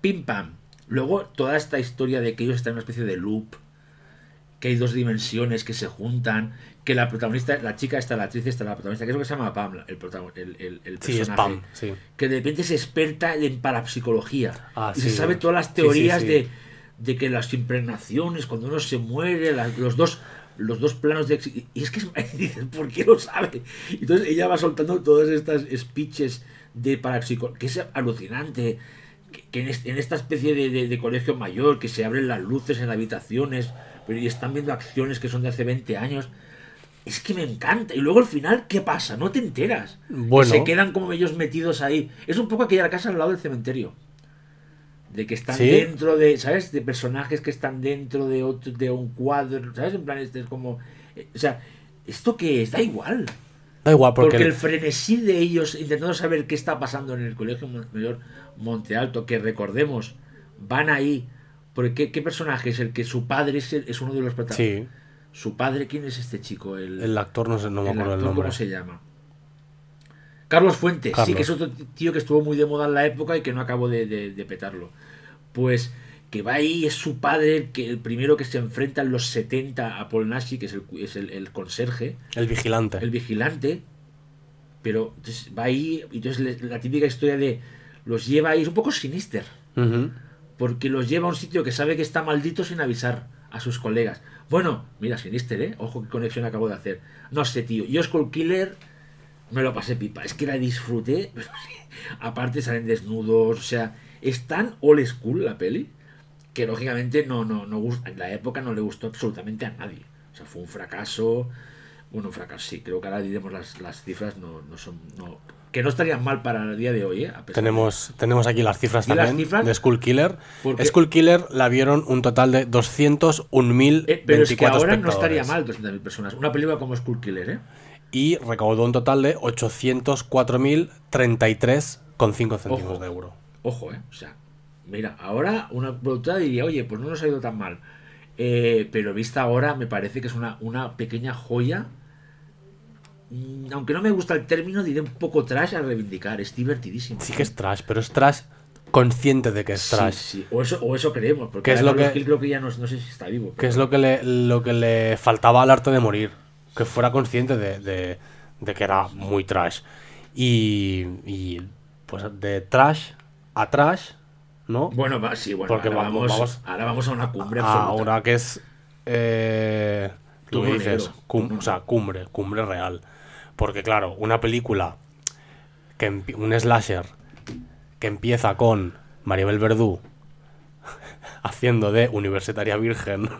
Pim pam. Luego, toda esta historia de que ellos están en una especie de loop, que hay dos dimensiones que se juntan, que la protagonista, la chica esta, la actriz esta, la protagonista, que es lo que se llama Pam, el, protagon- el, el, el Sí, es personaje Pam, sí. que de repente es experta en parapsicología Ah, y sí, se sabe todas las Sí, teorías sí, sí. De, de que las impregnaciones, cuando uno se muere, los dos los dos planos de y es que es- dices, ¿por qué lo sabe? Entonces ella va soltando todas estas speeches de parapsicología, que es alucinante, que, que en, est- en esta especie de, de- de colegio mayor, que se abren las luces en las habitaciones, pero y están viendo acciones que son de hace 20 años. Es que me encanta. Y luego al final, ¿qué pasa? No te enteras. Bueno. se quedan como ellos metidos ahí. Es un poco aquella casa al lado del cementerio. De que están ¿Sí? dentro de, ¿sabes? De personajes que están dentro de otro, de un cuadro, ¿sabes? En plan, este es como... eh, O sea, ¿esto qué es? Da igual. Da igual, porque, Porque, el- frenesí de ellos intentando saber qué está pasando en el Colegio Mayor Monte Alto, que recordemos, van ahí. Porque ¿qué, qué personaje es el que su padre es, el- es uno de los protagonistas? sí, Su padre, ¿quién es este chico? El, el actor no sé, no me acuerdo el actor, nombre. ¿Cómo se llama? Carlos Fuentes, sí, que es otro tío que estuvo muy de moda en la época y que no de, de- de petarlo. Pues que va ahí, es su padre, que el primero que se enfrenta en los 70 a Paul Nashi, que es el, es el, el conserje, El vigilante. el vigilante, pero entonces va ahí, y entonces la típica historia de los lleva ahí, es un poco sinister, porque los lleva a un sitio que sabe que está maldito sin avisar a sus colegas. Bueno, mira, Sinister, ¿eh? Ojo qué conexión acabo de hacer. No sé, tío. Yo Skull Killer me lo pasé pipa. Es que la disfruté. Aparte salen desnudos, o sea, es tan old school la peli que lógicamente no, no, no gusta, en la época no le gustó absolutamente a nadie. O sea, fue un fracaso. Bueno, un fracaso, sí. Creo que ahora diremos las, las cifras, no, no son... No, que no estarían mal para el día de hoy, ¿eh? A pesar de- Tenemos, tenemos aquí las cifras ¿Y las también cifras? de Skull Killer. Porque- Skull Killer la vieron un total de 201.000 Eh, pero es que ahora no estaría mal 200.000 personas. Una película como Skull Killer, ¿eh? Y recaudó un total de 804.033,5 céntimos Ojo. de euro. Ojo, ¿eh? O sea, mira, ahora una productora diría, oye, pues no nos ha ido tan mal. Eh, pero vista ahora, me parece que es una, una pequeña joya. Mm, Aunque no me gusta el término, diré un poco trash a reivindicar. Es divertidísimo. Sí que es trash, pero es trash consciente de que es Sí, trash. sí. O, eso, o eso creemos. Porque ¿Qué es lo que- creo que ya no, no sé si está vivo. Que es lo que le, lo que le faltaba al arte de morir. Que fuera consciente de, de- de que era muy trash. Y, y, pues de trash a trash, ¿no? Bueno, va, sí, bueno. Porque ahora, vamos- ahora vamos a una cumbre absoluta. Ahora que es. Eh, lo que dices, cum- o sea, cumbre, cumbre real. Porque, claro, una película. que Un slasher. Que empieza con Maribel Verdú. haciendo de universitaria virgen.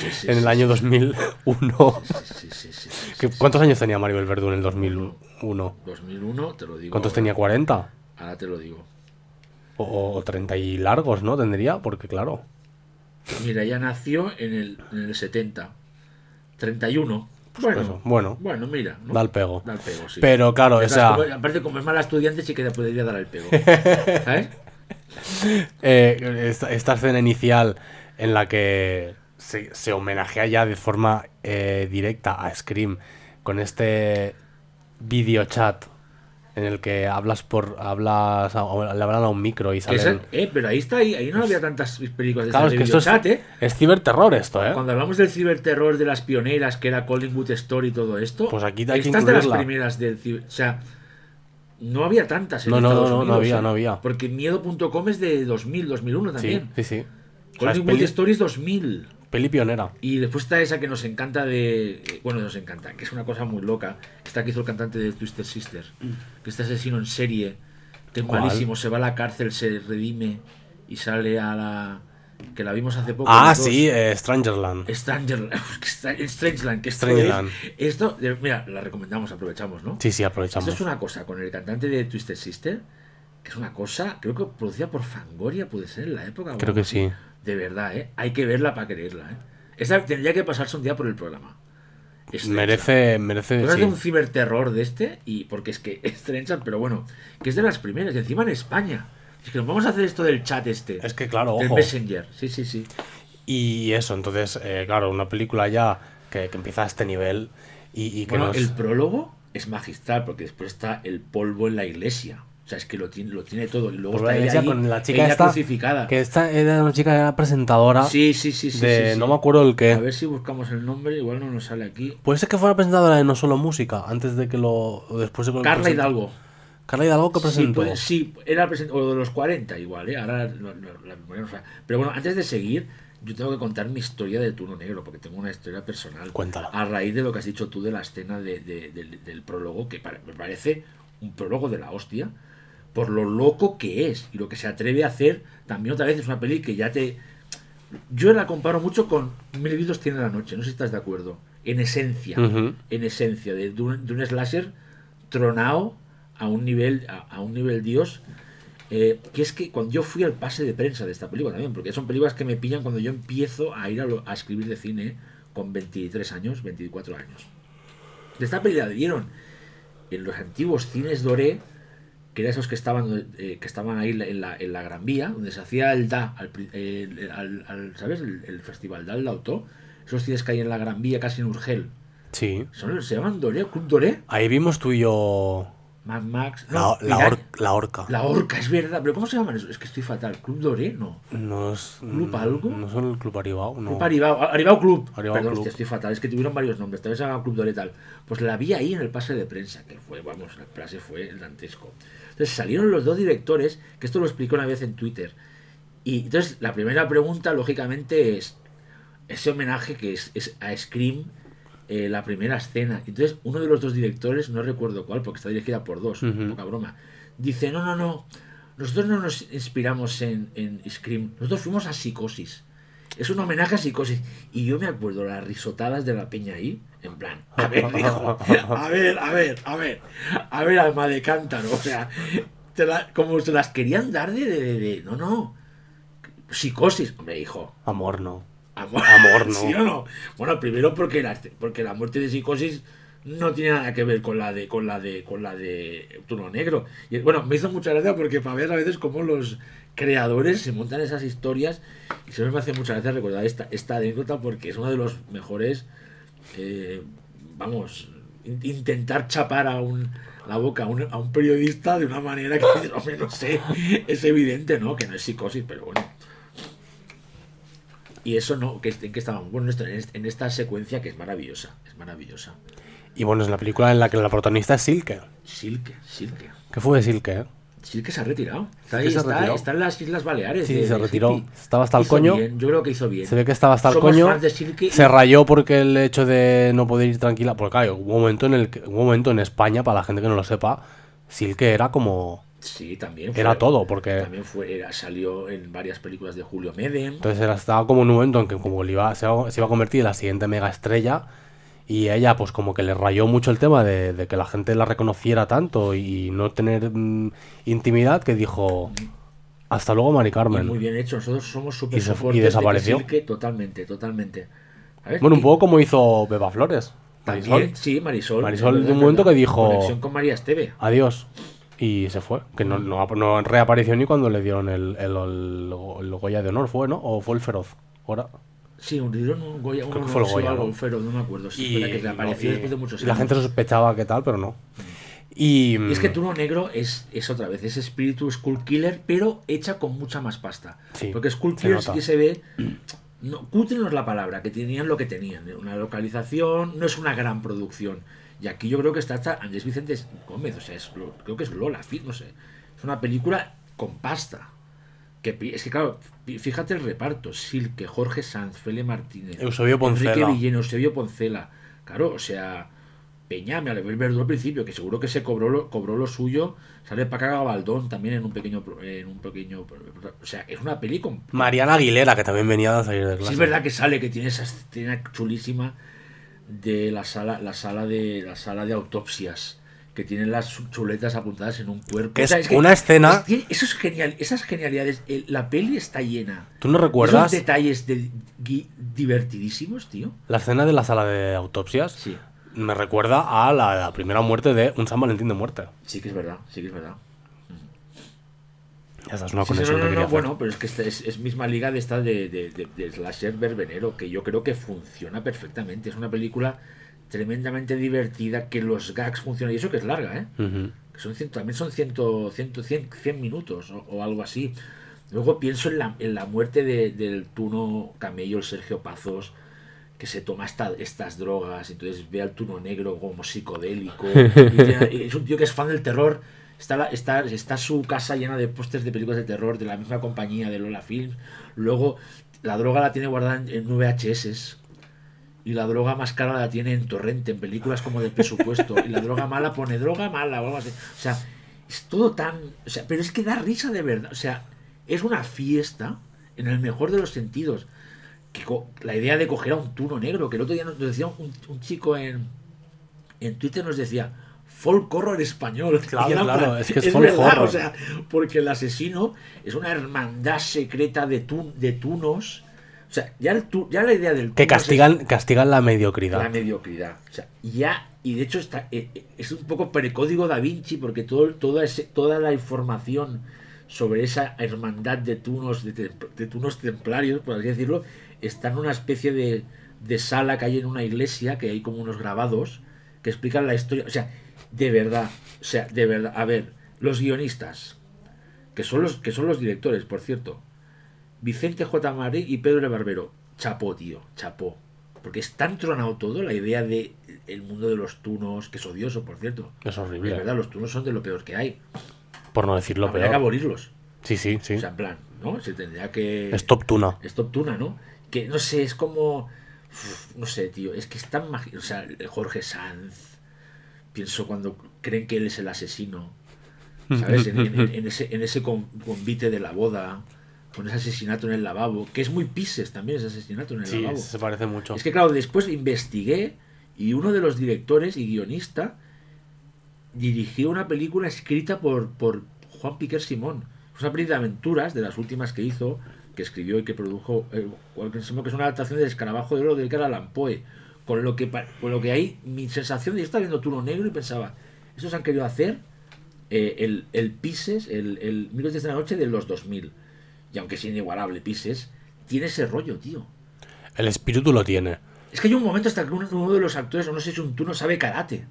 Sí, sí, en el sí, año 2001. sí, sí, sí, sí, sí, ¿Qué- sí. ¿Cuántos años tenía Maribel Verdú en el 2001? 2001, te lo digo. ¿Cuántos ahora. tenía? ¿40? Ahora te lo digo. O, 30 y largos, ¿no? Tendría, porque claro. Mira, ella nació en el, en el 70. 31. Bueno, eso, bueno. bueno, mira. ¿no? Da el pego. Da el pego, sí. Pero claro, o sea, como- aparte, como es mala estudiante, sí que le podría dar el pego. ¿Sabes? eh, esta, esta escena inicial en la que se, se homenajea ya de forma eh, directa a Scream con este video chat en el que hablas por hablas a- o le hablan a un micro y salen eh, pero ahí está, ahí, ahí no había tantas películas de claro es de que esto es, ¿eh? es ciberterror esto eh Cuando hablamos del ciberterror de las pioneras, que era Collingwood Story y todo esto, Pues aquí hay que estas de las primeras del ciber... O sea, no había tantas en No, no, Estados no, no Unidos, había, ¿eh? no había. Porque miedo.com es de 2000, 2001 sí también. sí sí O sea, es Collingwood peli, Stories 2000. Peli pionera Y después está esa que nos encanta de. Bueno, nos encanta, que es una cosa muy loca. Esta que hizo el cantante de Twisted Sister. Que este asesino en serie, que es ¿Cuál? malísimo, se va a la cárcel, se redime y sale a la. Que la vimos hace poco. ah sí eh, Strangerland Stranger, Strangeland, que esto es- Esto, mira, la recomendamos, aprovechamos, ¿no? sí sí Esto aprovechamos es una cosa con el cantante de Twisted Sister, que es una cosa, creo que producida por Fangoria, puede ser en la época. creo que así. sí De verdad, ¿eh? Hay que verla para creerla, ¿eh? Esa tendría que pasarse un día por el programa. Merece merece Pero es de sí. un ciberterror de este, y porque es que es pero bueno, que es de las primeras, y encima en España. Es que nos vamos a hacer esto del chat este. es que claro del ojo Messenger. Sí, sí, sí. Y eso, entonces, eh, claro, una película ya que, que empieza a este nivel y, y que Bueno, nos... el prólogo es magistral, porque después está el polvo en la iglesia. Sea, es que lo tiene, lo tiene todo. Y luego está la ella con la chica ella esta, crucificada. Que esta era una chica era presentadora Sí, sí, sí, sí. de... sí, sí. No me acuerdo el A qué. ver si buscamos el nombre, igual no nos sale aquí. Puede ser que fuera presentadora de No Solo Música, antes de que lo... después de que lo Carla presentó. Hidalgo. Carla Hidalgo que Sí, presentó. puede- sí, era o de los 40 igual, ¿eh? Ahora no- no- la memoria no sabe. Pero bueno, antes de seguir, yo tengo que contar mi historia de Turno Negro, porque tengo una historia personal. Cuéntala. A raíz de lo que has dicho tú de la escena de- de- del- del prólogo, que me parece un prólogo de la hostia, por lo loco que es y lo que se atreve a hacer. También otra vez es una peli que ya te... Yo la comparo mucho con Mil vidas tiene la noche, no sé si estás de acuerdo. En esencia, Ujú. en esencia, de, de un, de un slasher tronado a un nivel, a, a un nivel dios. eh, que es que cuando yo fui al pase de prensa de esta película también, porque son películas que me pillan cuando yo empiezo a ir a, lo- a escribir de cine con 23 años, 24 años. De esta película dieron en los antiguos cines Doré, que eran esos que estaban, eh, que estaban ahí en la, en la Gran Vía, donde se hacía el DA, al, el- al- al- ¿sabes? El, el festival DA, el auto. Esos cines que hay en la Gran Vía, casi en Urgel. Sí. Son, ¿Se llaman Doré? ¿Club Doré? Ahí vimos tú y yo... Mad Max. La, No, la, or- la horca. la Orca, es verdad. ¿Pero cómo se llaman esos? Es que estoy fatal. ¿Club Doré? No. No es... ¿Club algo? No son el Club Aribao, no. Club Aribao, Aribao Club. Aribao Perdón, Club. hostia, estoy fatal. Es que tuvieron varios nombres. Tal vez se Club Doré tal. Pues la vi ahí en el pase de prensa, que fue, vamos, el pase fue dantesco. Entonces salieron los dos directores, que esto lo expliqué una vez en Twitter. Y entonces la primera pregunta, lógicamente, es ese homenaje que es, es a Scream, eh, la primera escena. Entonces, uno de los dos directores, no recuerdo cuál, porque está dirigida por dos, poca broma, dice, no, no, no, nosotros no nos inspiramos en, en Scream, nosotros fuimos a Psicosis. Es un homenaje a Psicosis. Y yo me acuerdo las risotadas de la peña ahí, en plan, a ver, hijo, a ver, a ver, a ver, a ver, alma de cántaro, o sea, te la- como se las querían dar de, de, de- de- no, no, Psicosis, hombre, hijo, Amor, no. Amor, Amor, ¿no? ¿Sí o no? Bueno, primero porque la, porque la muerte de psicosis no tiene nada que ver con la de con la de con la de turno negro. Y bueno, me hizo mucha gracia porque para ver a veces como los creadores se montan esas historias y siempre me hace muchas gracia recordar esta, esta anécdota porque es uno de los mejores, eh, vamos, in- intentar chapar a un, la boca a un, a un periodista de una manera que, no sé, es evidente, ¿no? Que no es psicosis, pero bueno. Y eso no, que, ¿en qué estábamos? Bueno, esto, en, est- en esta secuencia que es maravillosa, es maravillosa. Y bueno, es la película en la que la protagonista es Silke. Silke, Silke. ¿Qué fue de Silke? eh? Silke se ha retirado. Está, ahí, se está, retiró. está en las Islas Baleares. Sí, de- se retiró. Estaba hasta el Hizo coño. bien, yo creo que hizo bien. Se ve que estaba hasta el Somos coño. fans de Silke y- Se rayó porque el hecho de no poder ir tranquila. Porque claro, hubo un momento en el que, hubo un momento en España, para la gente que no lo sepa, Silke era como. Sí, también. Era todo, porque. También fue, era- salió en varias películas de Julio Medem. Entonces era, estaba como en un momento en que como le iba, se, iba, se iba a convertir en la siguiente mega estrella. Y ella, pues como que le rayó mucho el tema de, de que la gente la reconociera tanto y no tener mm, intimidad, que dijo. Hasta luego, Mari Y Carmen. muy bien hecho. Nosotros somos súper Y se- y soportes de que desapareció. Totalmente, totalmente. Bueno, un poco como hizo Beba Flores. también- Marisol. Sí, Marisol. Marisol, de un momento que dijo- Conexión con María Esteve. Adiós. Y se fue. Que no, no, no reapareció ni cuando le dieron el, el, el- el Goya de honor, ¿fue, no? ¿O fue el feroz? Ahora. Sí, un un Goya, Creo que fue el Goya, algo, ¿no? un Fero, no me acuerdo. Sí, Y, que reapareció y- después de muchos y la años. gente sospechaba que tal, pero no. Y, Y es que Tuno Negro es, es otra vez, es espíritu Skull Killer, pero hecha con mucha más pasta. Sí, Porque Skull Killer sí que se ve. No, cutre no es la palabra, que tenían lo que tenían. ¿eh? Una localización, no es una gran producción. Y aquí yo creo que está hasta Andrés Vicente Gómez, o sea, es, creo que es Lola, Fi- no sé. Es una película con pasta. Que, es que claro, fíjate el reparto: Silke, Jorge Sanz, Fele Martínez, Eusebio Poncela. Enrique Villena, Eusebio Poncela. Claro, o sea, Peña, me alegré verlo al principio, que seguro que se cobró lo, cobró lo suyo. Sale para acá Gabaldón también en un pequeño. En un pequeño o sea, es una peli con. Mariana Aguilera, que también venía a salir de clase. Sí, es verdad que sale, que tiene esa escena chulísima de la sala, la sala de la sala de autopsias. Que tienen las chuletas apuntadas en un cuerpo. Que O sea, es una escena- es- eso es genial. Esas genialidades. el- la peli está llena. ¿Tú no Esos recuerdas detalles de- divertidísimos, tío. la escena de la sala de autopsias? Sí. Me recuerda a la, la primera muerte de un San Valentín de muerte. Sí que es verdad, sí que es verdad. Esa es una sí, conexión no, no, que no, bueno, pero es que esta es, es misma liga de esta de, de, de- de slasher verbenero, que yo creo que funciona perfectamente. Es una película tremendamente divertida, que los gags funcionan, y eso que es larga, ¿eh? Que son cien- también son 100, 100, 100, 100 minutos o, o algo así. Luego pienso en la, en la muerte de- del tuno camello, el Sergio Pazos, que se toma esta- estas drogas, entonces ve al tuno negro como psicodélico. y tiene- y es un tío que es fan del terror. Está, la- está, está su casa llena de pósters de películas de terror de la misma compañía de Lola Films. Luego la droga la tiene guardada en, en VHS. Y la droga más cara la tiene en torrente, en películas como de presupuesto. Y la droga mala pone droga mala o. O sea, es todo tan. O sea, pero es que da risa de verdad. O sea, es una fiesta en el mejor de los sentidos. Que la idea de coger a un tuno negro, que el otro día nos decía un, un chico en, en Twitter, nos decía folk horror español. Claro, claro, plan, es que es folk verdad, horror. O sea, porque el asesino es una hermandad secreta de, tun- de tunos. O sea, ya, el tu- ya la idea del Que es- castigan, castigan la mediocridad. la mediocridad. O sea, ya, y de hecho está, eh, eh, es un poco precódigo da Vinci, porque todo, toda, ese- toda la información sobre esa hermandad de tunos, de, de tunos templarios, por así decirlo, está en una especie de, de sala que hay en una iglesia, que hay como unos grabados, que explican la historia. O sea, de verdad, o sea, de verdad. A ver, los guionistas, que son los, que son los directores, por cierto, Vicente J. Marí y Pedro L. Barbero. Chapó, tío, chapó. Porque es tan tronado todo la idea de el mundo de los tunos, que es odioso, por cierto. Es De horrible. verdad, los tunos son de lo peor que hay. Por no decir lo Habría que peor. abolirlos. Sí, sí, sí. O sea, en plan, ¿no? Se tendría que... Stop tuna. Stop tuna, ¿no? Que, no sé, es como... uf, no sé, tío, es que es tan mágico. O sea, el Jorge Sanz. Pienso cuando creen que él es el asesino. ¿Sabes? En, en- en ese, en ese con- convite de la boda. Con ese asesinato en el lavabo. Que es muy Pisces también, ese asesinato en el Sí, lavabo. se parece mucho. Es que claro, después investigué y uno de los directores y guionista dirigió una película escrita por, por Juan Piquer Simón. Es una película de aventuras, de las últimas que hizo, que escribió y que produjo, eh, que es una adaptación del Escarabajo de Oro de Edgar Allan Poe. Con lo que, con lo que hay, mi sensación de yo estaba viendo Turno Negro y pensaba, estos han querido hacer eh, el, el Pisces, el, el 1900 de la noche de los 2000. y aunque es inigualable Pises, tiene ese rollo, tío. El espíritu lo tiene. Es que hay un momento hasta que uno, de los actores, o no sé si un turno, sabe karate.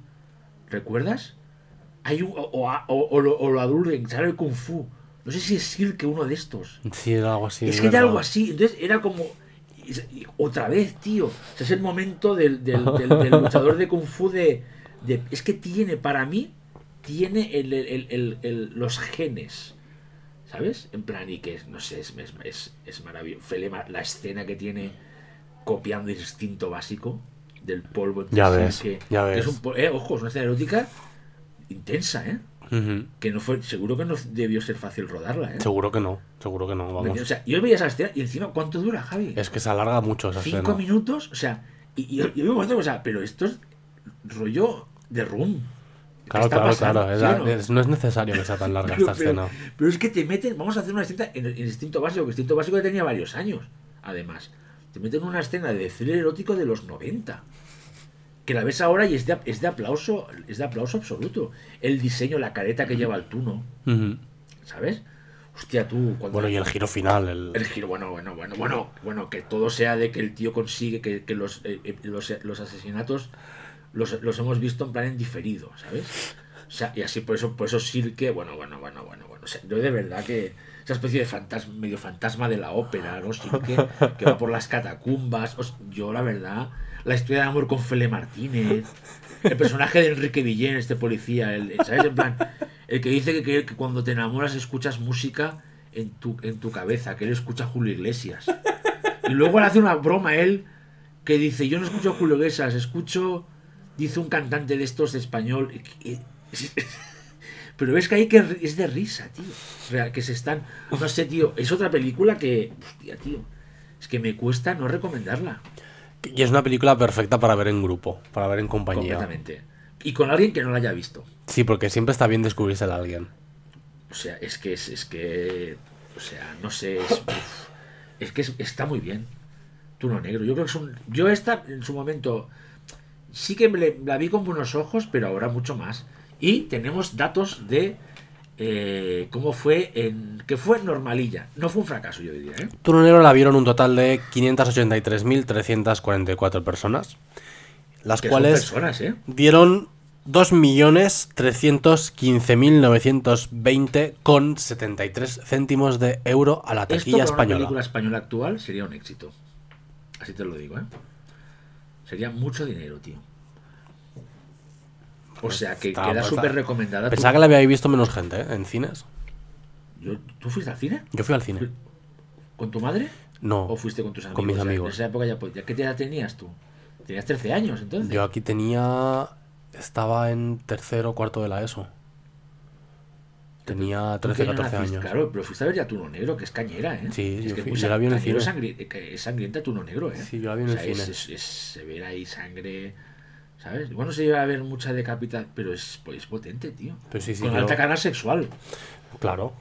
¿Recuerdas? Hay un, o, o, o- o lo, o lo adulten, sabe el kung fu. No sé si es Silke uno de estos. Sí, era algo así. es que verdad. era algo así. Entonces era como. Y- otra vez, tío. O sea, es el momento del, del- del- del luchador de kung fu de, de- Es que tiene, para mí, tiene el- el- el- el- los genes. ¿Sabes? En plan, y que no sé, es, es, es, es maravilloso. Felema, la escena que tiene copiando instinto básico del polvo. Ya ves, que- ya que es ves. un eh, ojo, es una escena erótica intensa, ¿eh? Que no fue, seguro que no debió ser fácil rodarla, ¿eh? Seguro que no, seguro que no, vamos. O sea, yo veía esa escena y encima, ¿cuánto dura, Javi? Es que se alarga mucho esa Cinco escena. minutos, o sea, y, y, y había un momento, o sea, pero esto es rollo de room. ¿Qué Claro, claro, pasando? claro. ¿Sí o es- no? es- no es necesario que sea tan larga Pero, esta pero- escena. pero es que te meten, vamos a hacer una escena en el instinto básico, que instinto básico ya tenía varios años, además. Te meten una escena de thriller erótico de los 90. Que la ves ahora y es de, es de aplauso, es de aplauso absoluto. El diseño, la careta que lleva el tuno, Ujú. ¿sabes? Hostia, tú, cuando Bueno, y el giro final. El... el giro, bueno, bueno, bueno, bueno, bueno, que todo sea de que el tío consigue que, que los, eh, eh, los, los asesinatos los, los hemos visto en plan en diferido, ¿sabes? O sea, y así por eso, por eso Silke, bueno, bueno, bueno, bueno, bueno. O sea, yo de verdad que esa especie de fantasma, medio fantasma de la ópera, ¿no? Silke, que va por las catacumbas. os- yo, la verdad, la historia de amor con Fele Martínez, el personaje de Enrique Villén, este policía, el, ¿sabes? En plan, el que dice que, que- cuando te enamoras escuchas música en tu, en tu cabeza, que él escucha a Julio Iglesias. Y luego le hace una broma él que dice, yo no escucho a Julio Iglesias, escucho, dice un cantante de estos de español. Pero ves que ahí que es de risa, tío. Que se están... No sé, tío, es otra película que... Hostia, tío. Es que me cuesta no recomendarla. Y es una película perfecta para ver en grupo, para ver en compañía. Completamente. Y con alguien que no la haya visto. Sí, porque siempre está bien descubrirse a alguien. O sea, es que es, es que. O sea, no sé. Es, uf, es que es- está muy bien. Tuno negro. Yo creo que es un. Yo esta, en su momento. Sí que me la vi con buenos ojos, pero ahora mucho más. Y tenemos datos de. Eh, cómo fue en. que fue normalilla. No fue un fracaso, yo diría, ¿eh? Turno Negro la vieron un total de 583.344 personas, las Que cuales personas, ¿eh? dieron 2.315.920 con 73 céntimos de euro a la Esto taquilla una española. película española actual sería un éxito. Así te lo digo, ¿eh? Sería mucho dinero, tío. O sea, que Está- queda pues, súper recomendada. Pensaba que la había visto menos gente ¿eh? en cines. Yo- ¿Tú fuiste al cine? Yo fui al cine. ¿Con tu madre? No, ¿O fuiste con tus amigos? con mis O sea, amigos. En esa época ya, podía- ¿Qué edad tenías tú? Tenías 13 años, entonces. yo aquí tenía... Estaba en tercero o cuarto de la ESO. Tenía ¿Tú 13 qué año 14 naciste? años. Claro, pero fuiste a ver ya Tuno Negro, que es cañera, ¿eh? Sí, es yo que fui- yo la vi en el cine. sangri- es sangrienta Tuno Negro, ¿eh? Sí, yo la vi en el O sea, es- cine. Es, es- se ve ahí sangre, ¿sabes? Bueno, se lleva a ver mucha decapitación, pero es, pues, es potente, tío. Pero sí, sí, Con yo- alta carga sexual. Claro.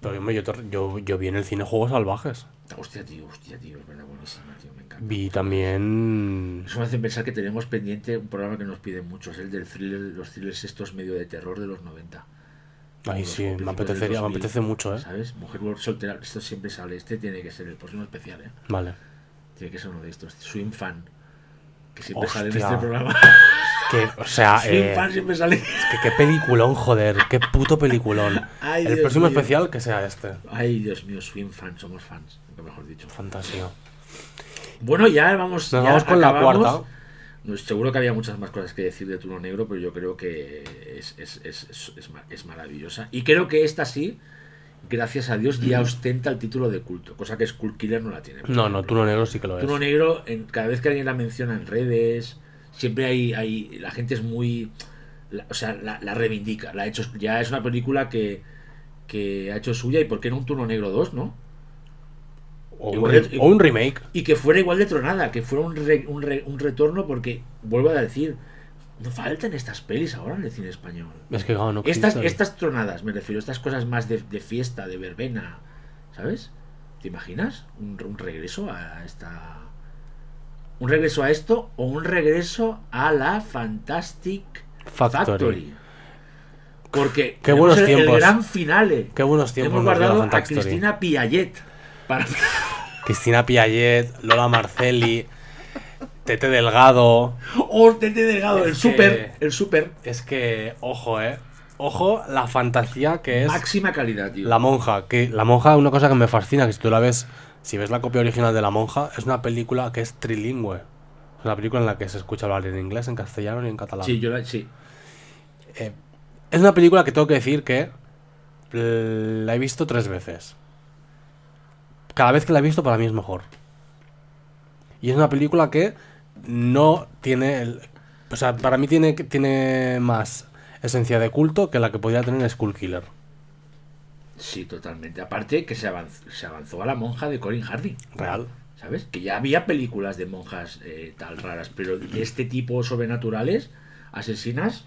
Pero hombre, yo, yo, yo vi en el cine Juegos Salvajes. Hostia, tío, hostia, tío, es verdad, buenísima, tío, me encanta. Vi también... Eso me hace pensar que tenemos pendiente un programa que nos piden mucho, es el del thriller, los thrillers estos medio de terror de los 90. Ay, sí, me apetecería, me 2000, apetece mucho, ¿eh? ¿Sabes? Mujer soltera, esto siempre sale, este tiene que ser el próximo especial, ¿eh? Vale. Tiene que ser uno de estos. Swim Fan. Que siempre sale en Hostia. este programa. Que, o sea, eh, Fan siempre sale. es que qué peliculón, joder, qué puto peliculón. Ay, el Dios próximo mío. especial que sea este. Ay, Dios mío, Swim Fan, somos fans, mejor dicho. Fantasía. Bueno, ya vamos. Nos ya vamos con la cuarta. Seguro que había muchas más cosas que decir de Tuno Negro, pero yo creo que es, es, es, es maravillosa. Y creo que esta sí, gracias a Dios, ya ostenta el título de culto, cosa que Skull Killer no la tiene. No, no, Tuno Negro sí que lo es. Tuno Negro, en, cada vez que alguien la menciona en redes, siempre hay, hay la gente es muy, la- o sea, la, la reivindica, la ha hecho, ya es una película que, que ha hecho suya y por qué no un Tuno Negro 2, ¿no? O un, Igual- re- o un remake. Y que fuera igual de tronada, que fuera un, re- un, re- un retorno porque, vuelvo a decir, no faltan estas pelis ahora en el cine español. Es que claro, no Estas, existe. estas tronadas, me refiero, estas cosas más de, de fiesta, de verbena, ¿sabes? ¿Te imaginas? Un, un regreso a esta... Un regreso a esto o un regreso a la Fantastic Factory. Factory. Porque Qué buenos el, el tiempos. gran finale. Qué buenos tiempos Hemos guardado a. Cristina Piaget. Para... Cristina Piaget, Lola Marcelli, Tete Delgado. ¡Oh, Tete Delgado! Es el que- super, el super. Es que, ojo, eh. Ojo la fantasía que es Máxima calidad, tío. La Monja. Que la Monja, una cosa que me fascina, que si tú la ves, si ves la copia original de La Monja, es una película que es trilingüe. Es una película en la que se escucha hablar en inglés, en castellano y en catalán. Sí, yo la... Sí. Eh, es una película que tengo que decir que la he visto tres veces. Cada vez que la he visto para mí es mejor. Y es una película que no tiene... el- o sea, para mí tiene, tiene más esencia de culto que la que podría tener Skull Killer. Sí, totalmente. Aparte que se avanzó, se avanzó a la monja de Corin Hardy. Real. ¿Sabes? Que ya había películas de monjas eh, tal raras, pero de este tipo sobrenaturales, asesinas,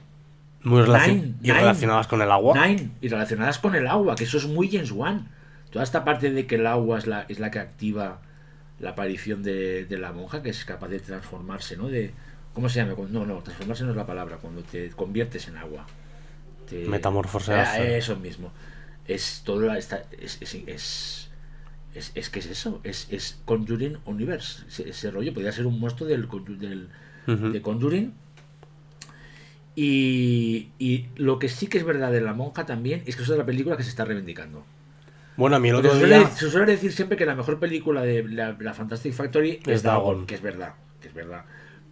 Muy relacion- Nine, y Nine. relacionadas con el agua. Nine, y relacionadas con el agua, que eso es muy James Wan. Toda esta parte de que el agua es la, es la que activa la aparición de, de la monja, que es capaz de transformarse, ¿no? De, ¿Cómo se llama? No, no, transformarse no es la palabra, cuando te conviertes en agua. Te- Metamorfosearse. Ah, eso mismo. Es todo la- esta- es, es, es, es- es que es eso, es, es Conjuring Universe. Ese, ese rollo podría ser un monstruo del, del, de Conjuring. Y, y lo que sí que es verdad de la monja también es que es la película que se está reivindicando. Bueno, a mí el otro suele, día... se suele decir siempre que la mejor película de la, la Fantastic Factory es, Es Dagon, Dagon. que es verdad, que es verdad.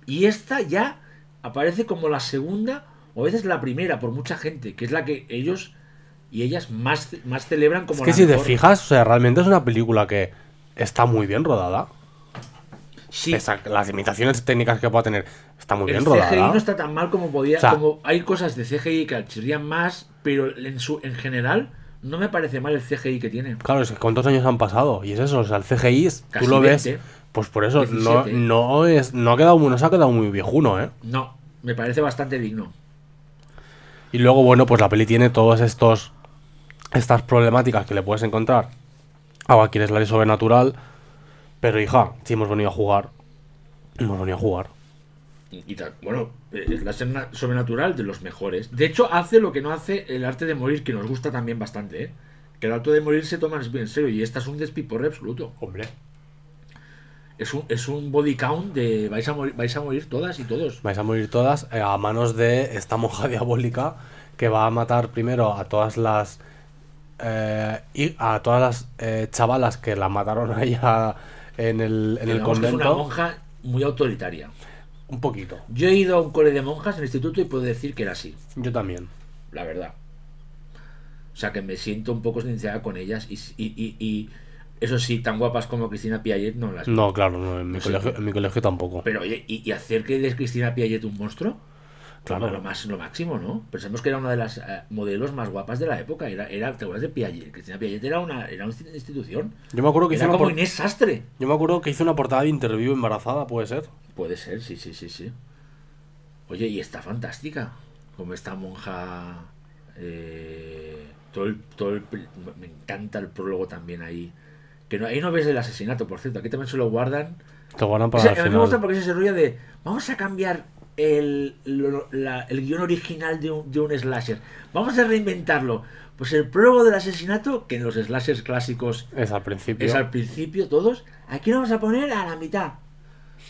Y esta ya aparece como la segunda o a veces la primera por mucha gente, que es la que ellos y ellas más, más celebran como Es que la si te fijas, o sea, realmente es una película que está muy bien rodada. Sí, las limitaciones técnicas que pueda tener, está muy el bien CGI rodada. no está tan mal como podía. O sea- como hay cosas de CGI que chirrían más, pero en, su, en general no me parece mal el CGI que tiene. Claro, es que cuántos años han pasado. Y es eso, o sea, el CGI, es- Casi tú lo ves. 20. Pues por eso, no, 17. no, es, no, ha quedado, no se ha quedado muy viejuno, ¿eh? No, me parece bastante digno. Y luego, bueno, pues la peli tiene todos estos. Estas problemáticas que le puedes encontrar a cualquier slayer sobrenatural. Pero hija, si hemos venido a jugar. Hemos venido a jugar. Y tal, bueno, eh, es la sena- sobrenatural de los mejores. De hecho, hace lo que no hace el arte de morir, que nos gusta también bastante, ¿eh? Que el arte de morir se toma en serio y esta es un despiporre absoluto. Hombre. Es un, es un body count de vais a morir, vais a morir todas y todos. Vais a morir todas eh, a manos de esta monja diabólica que va a matar primero a todas las. eh, y a todas las eh, chavalas que la mataron a ella en el, en el que es una convento. monja muy autoritaria. Un poquito. Yo he ido a un cole de monjas en el instituto y puedo decir que era así, Yo también. la verdad. O sea que me siento un poco silenciada con ellas y, y, y- y eso sí, tan guapas como Cristina Piaget no las No, claro, no, en mi, colegio, en mi colegio tampoco. Pero oye, ¿y, hacer que de Cristina Piaget un monstruo? Claro. Lo, más, lo máximo, ¿no? Pensemos que era una de las eh, modelos más guapas de la época. Era, era, ¿Te acuerdas de Piaget? Cristina Piaget era una, era una institución. Yo me acuerdo que hizo Era una como por- Inés Sastre. Yo me acuerdo que hizo una portada de interview embarazada, puede ser. Puede ser, sí, sí, sí, sí. Oye, y está fantástica. Como esta monja. eh, todo el, todo el, me encanta el prólogo también ahí. Que no, ahí no ves el asesinato, por cierto. Aquí también se lo guardan. Te guardan para Ese- el a mí me gusta porque es ese rollo de vamos a cambiar el, lo- la- el guion original de un, de un slasher. Vamos a reinventarlo. Pues el prólogo del asesinato, que en los slashers clásicos Es al principio. es al principio todos, aquí lo vamos a poner a la mitad.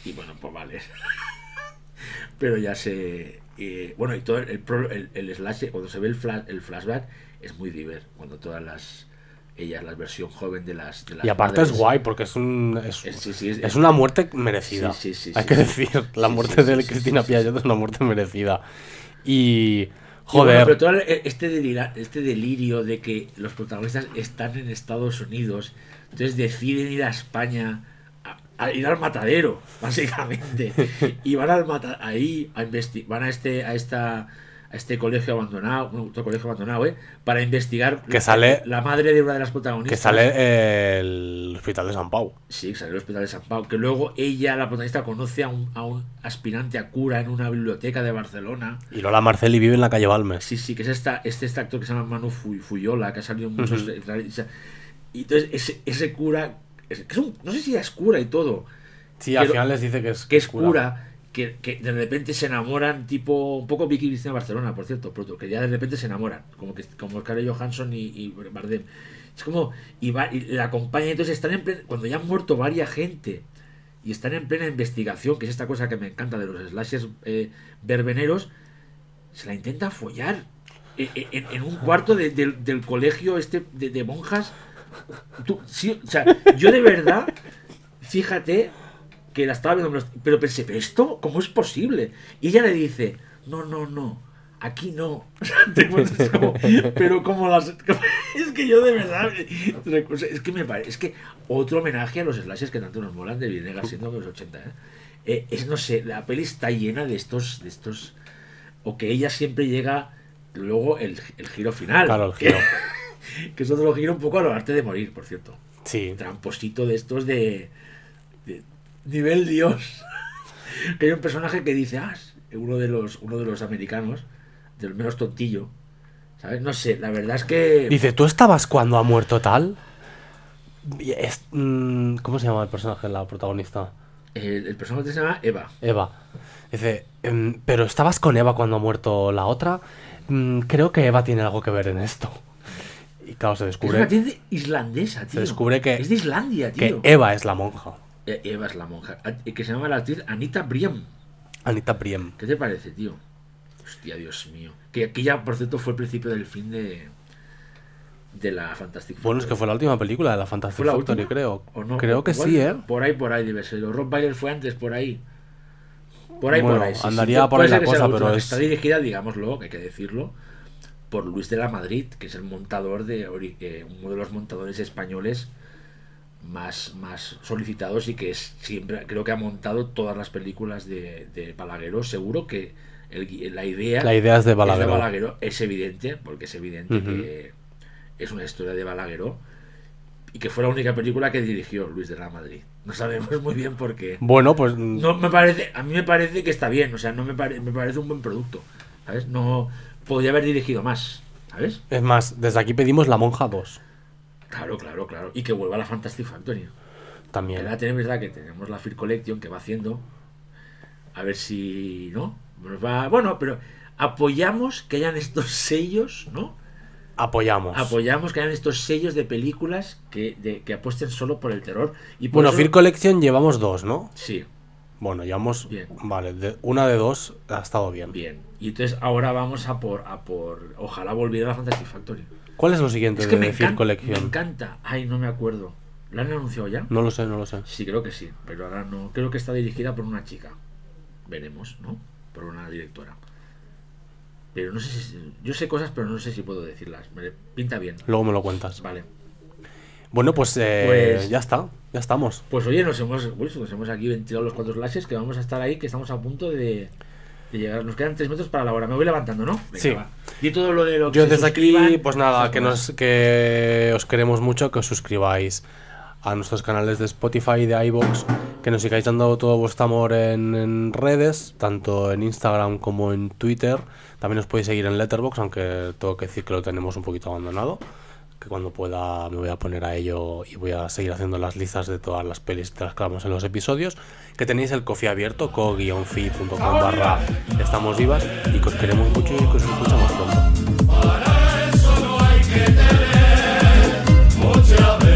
Y bueno, pues vale. Pero ya se... eh, bueno, y todo el, el, el- slasher, cuando se ve el, flash, el flashback, es muy diver. Cuando todas las... Ellas, la versión joven de las... de las Y aparte es guay porque es un es, Es- sí, sí, es- es una muerte merecida. Sí, Hay que decir, la muerte de Cristina Piaget es una muerte merecida. Y joder, bueno, pero todo este, delira- este delirio de que los protagonistas están en Estados Unidos, entonces deciden ir a España a, ir al matadero, básicamente. y van al mata ahí a investi- van a este a esta a este colegio abandonado, bueno, otro colegio abandonado, ¿eh? para investigar Que la, sale- la madre de una de las protagonistas. que sale el hospital de San Pau. Sí, que sale del hospital de San Pau. Que luego ella, la protagonista, conoce a un, a un aspirante a cura en una biblioteca de Barcelona. Y Lola Marceli vive en la calle Balmes. Sí, sí, que es esta, este, este actor que se llama Manu Fu- Fuyola, que ha salido en muchos. Y entonces ese, ese cura, es- que es un- no sé si es cura y todo, Sí, al final les dice que es, que es cura, que, que de repente se enamoran, tipo un poco Vicky Cristina Barcelona, por cierto, pronto, que ya de repente se enamoran, como que como Scarlett Johansson y, y Bardem. Es como, y, va, y la acompaña, entonces están en plena, cuando ya han muerto varias gente y están en plena investigación, que es esta cosa que me encanta de los slashers eh, verbeneros, se la intenta follar eh, eh, en, en un cuarto de- del- del colegio este de, de monjas. Tú- sí, o sea, yo de verdad, fíjate que la estaba viendo, pero pensé, ¿pero esto cómo es posible? Y ella le dice, no, no, no, aquí no. Como- pero como las... Es que yo de verdad... Es que me parece... Es que otro homenaje a los slashes que tanto nos molan de Vinegar siendo de los 80. ¿eh? Eh, es, no sé, la peli está llena de estos... De estos o que ella siempre llega... Luego el, el giro final. Claro, el giro. Que, es otro giro un poco a lo arte de morir, por cierto Sí. tramposito de estos de, de nivel Dios. que hay un personaje que dice, ah, uno de los, uno de los americanos, del menos tontillo. ¿Sabes? No sé, la verdad es que. Dice, ¿tú estabas cuando ha muerto tal? Es- mm, ¿Cómo se llama el personaje, la protagonista? El, el personaje se llama Eva. Eva. Dice, em, ¿pero estabas con Eva cuando ha muerto la otra? Mm, creo que Eva tiene algo que ver en esto. Y claro, se Es una descubre actriz islandesa, tío. descubre que- Es de Islandia, que tío. Eva es la monja. E- Eva es la monja. A- Que se llama la actriz Anita Briem. Anita Briem. ¿Qué te parece, tío? Hostia, Dios mío. Que aquí ya, por cierto, fue el principio del fin de. De la Fantastic. Bueno, es que fue la última película de la Fantastic ¿Fue la Factory, última? creo. ¿O no? Creo que Igual, sí, ¿eh? Por ahí, por ahí debe ser. Rob Byler fue antes, por ahí. Por ahí, Bueno, por ahí. sí, sí. andaría por Puede ahí la que cosa, última, pero que es- Está dirigida, digámoslo, que hay que decirlo, por Luis de la Madrid, que es el montador de... eh, uno de los montadores españoles más, más solicitados y que es siempre... Creo que ha montado todas las películas de, de Balagueró. Seguro que el la idea... La idea es de es de Balagueró. Es evidente, porque es evidente que es una historia de Balagueró y que fue la única película que dirigió Luis de la Madrid. No sabemos muy bien por qué. Bueno, pues No me parece, a mí me parece que está bien, o sea, no me, pare- me parece un buen producto, ¿sabes? No podría haber dirigido más, ¿sabes? es más, desde aquí pedimos La Monja 2. Claro, claro, claro. Y que vuelva la Fantastic Factory. Que También. ahora tenemos verdad que tenemos la Fear Collection que va haciendo. A ver si. ¿No? Nos va. Bueno, pero apoyamos que hayan estos sellos, ¿no? Apoyamos. Apoyamos que hayan estos sellos de películas que, de- que apuesten solo por el terror. Y por bueno, eso- Fear Collection llevamos dos, ¿no? Sí, Bueno, llevamos. Bien. Vale, de- una de dos ha estado bien. bien. Y entonces ahora vamos a por. A por ojalá volviera a la Factory. ¿Cuál es lo siguiente Es que de me encanta, me encanta. Ay, no me acuerdo. ¿La han anunciado ya? No lo sé, no lo sé. Sí, creo que sí, pero ahora no. Creo que está dirigida por una chica. Veremos, ¿no? Por una directora. Pero no sé si. Yo sé cosas, pero no sé si puedo decirlas. Me pinta bien. Luego me lo cuentas. Vale. Bueno, pues, eh, Pues- ya está. Ya estamos. Pues oye, nos hemos, uy, nos hemos aquí ventilado los cuatro slashes que vamos a estar ahí, que estamos a punto de, de llegar. Nos quedan tres metros para la hora. Me voy levantando, ¿no? Venga, Sí. va. Di todo lo de lo que Yo desde aquí, pues nada, que, nos, que os queremos mucho, que os suscribáis a nuestros canales de Spotify y de iVoox, que nos sigáis dando todo vuestro amor en, en redes, tanto en Instagram como en Twitter. También os podéis seguir en Letterboxd, aunque tengo que decir que lo tenemos un poquito abandonado que cuando pueda me voy a poner a ello y voy a seguir haciendo las listas de todas las pelis de las que en los episodios. Que tenéis el coffee abierto, co-fi.com barra estamos vivas y que os queremos mucho y que os escuchamos pronto. Para eso hay que tener mucha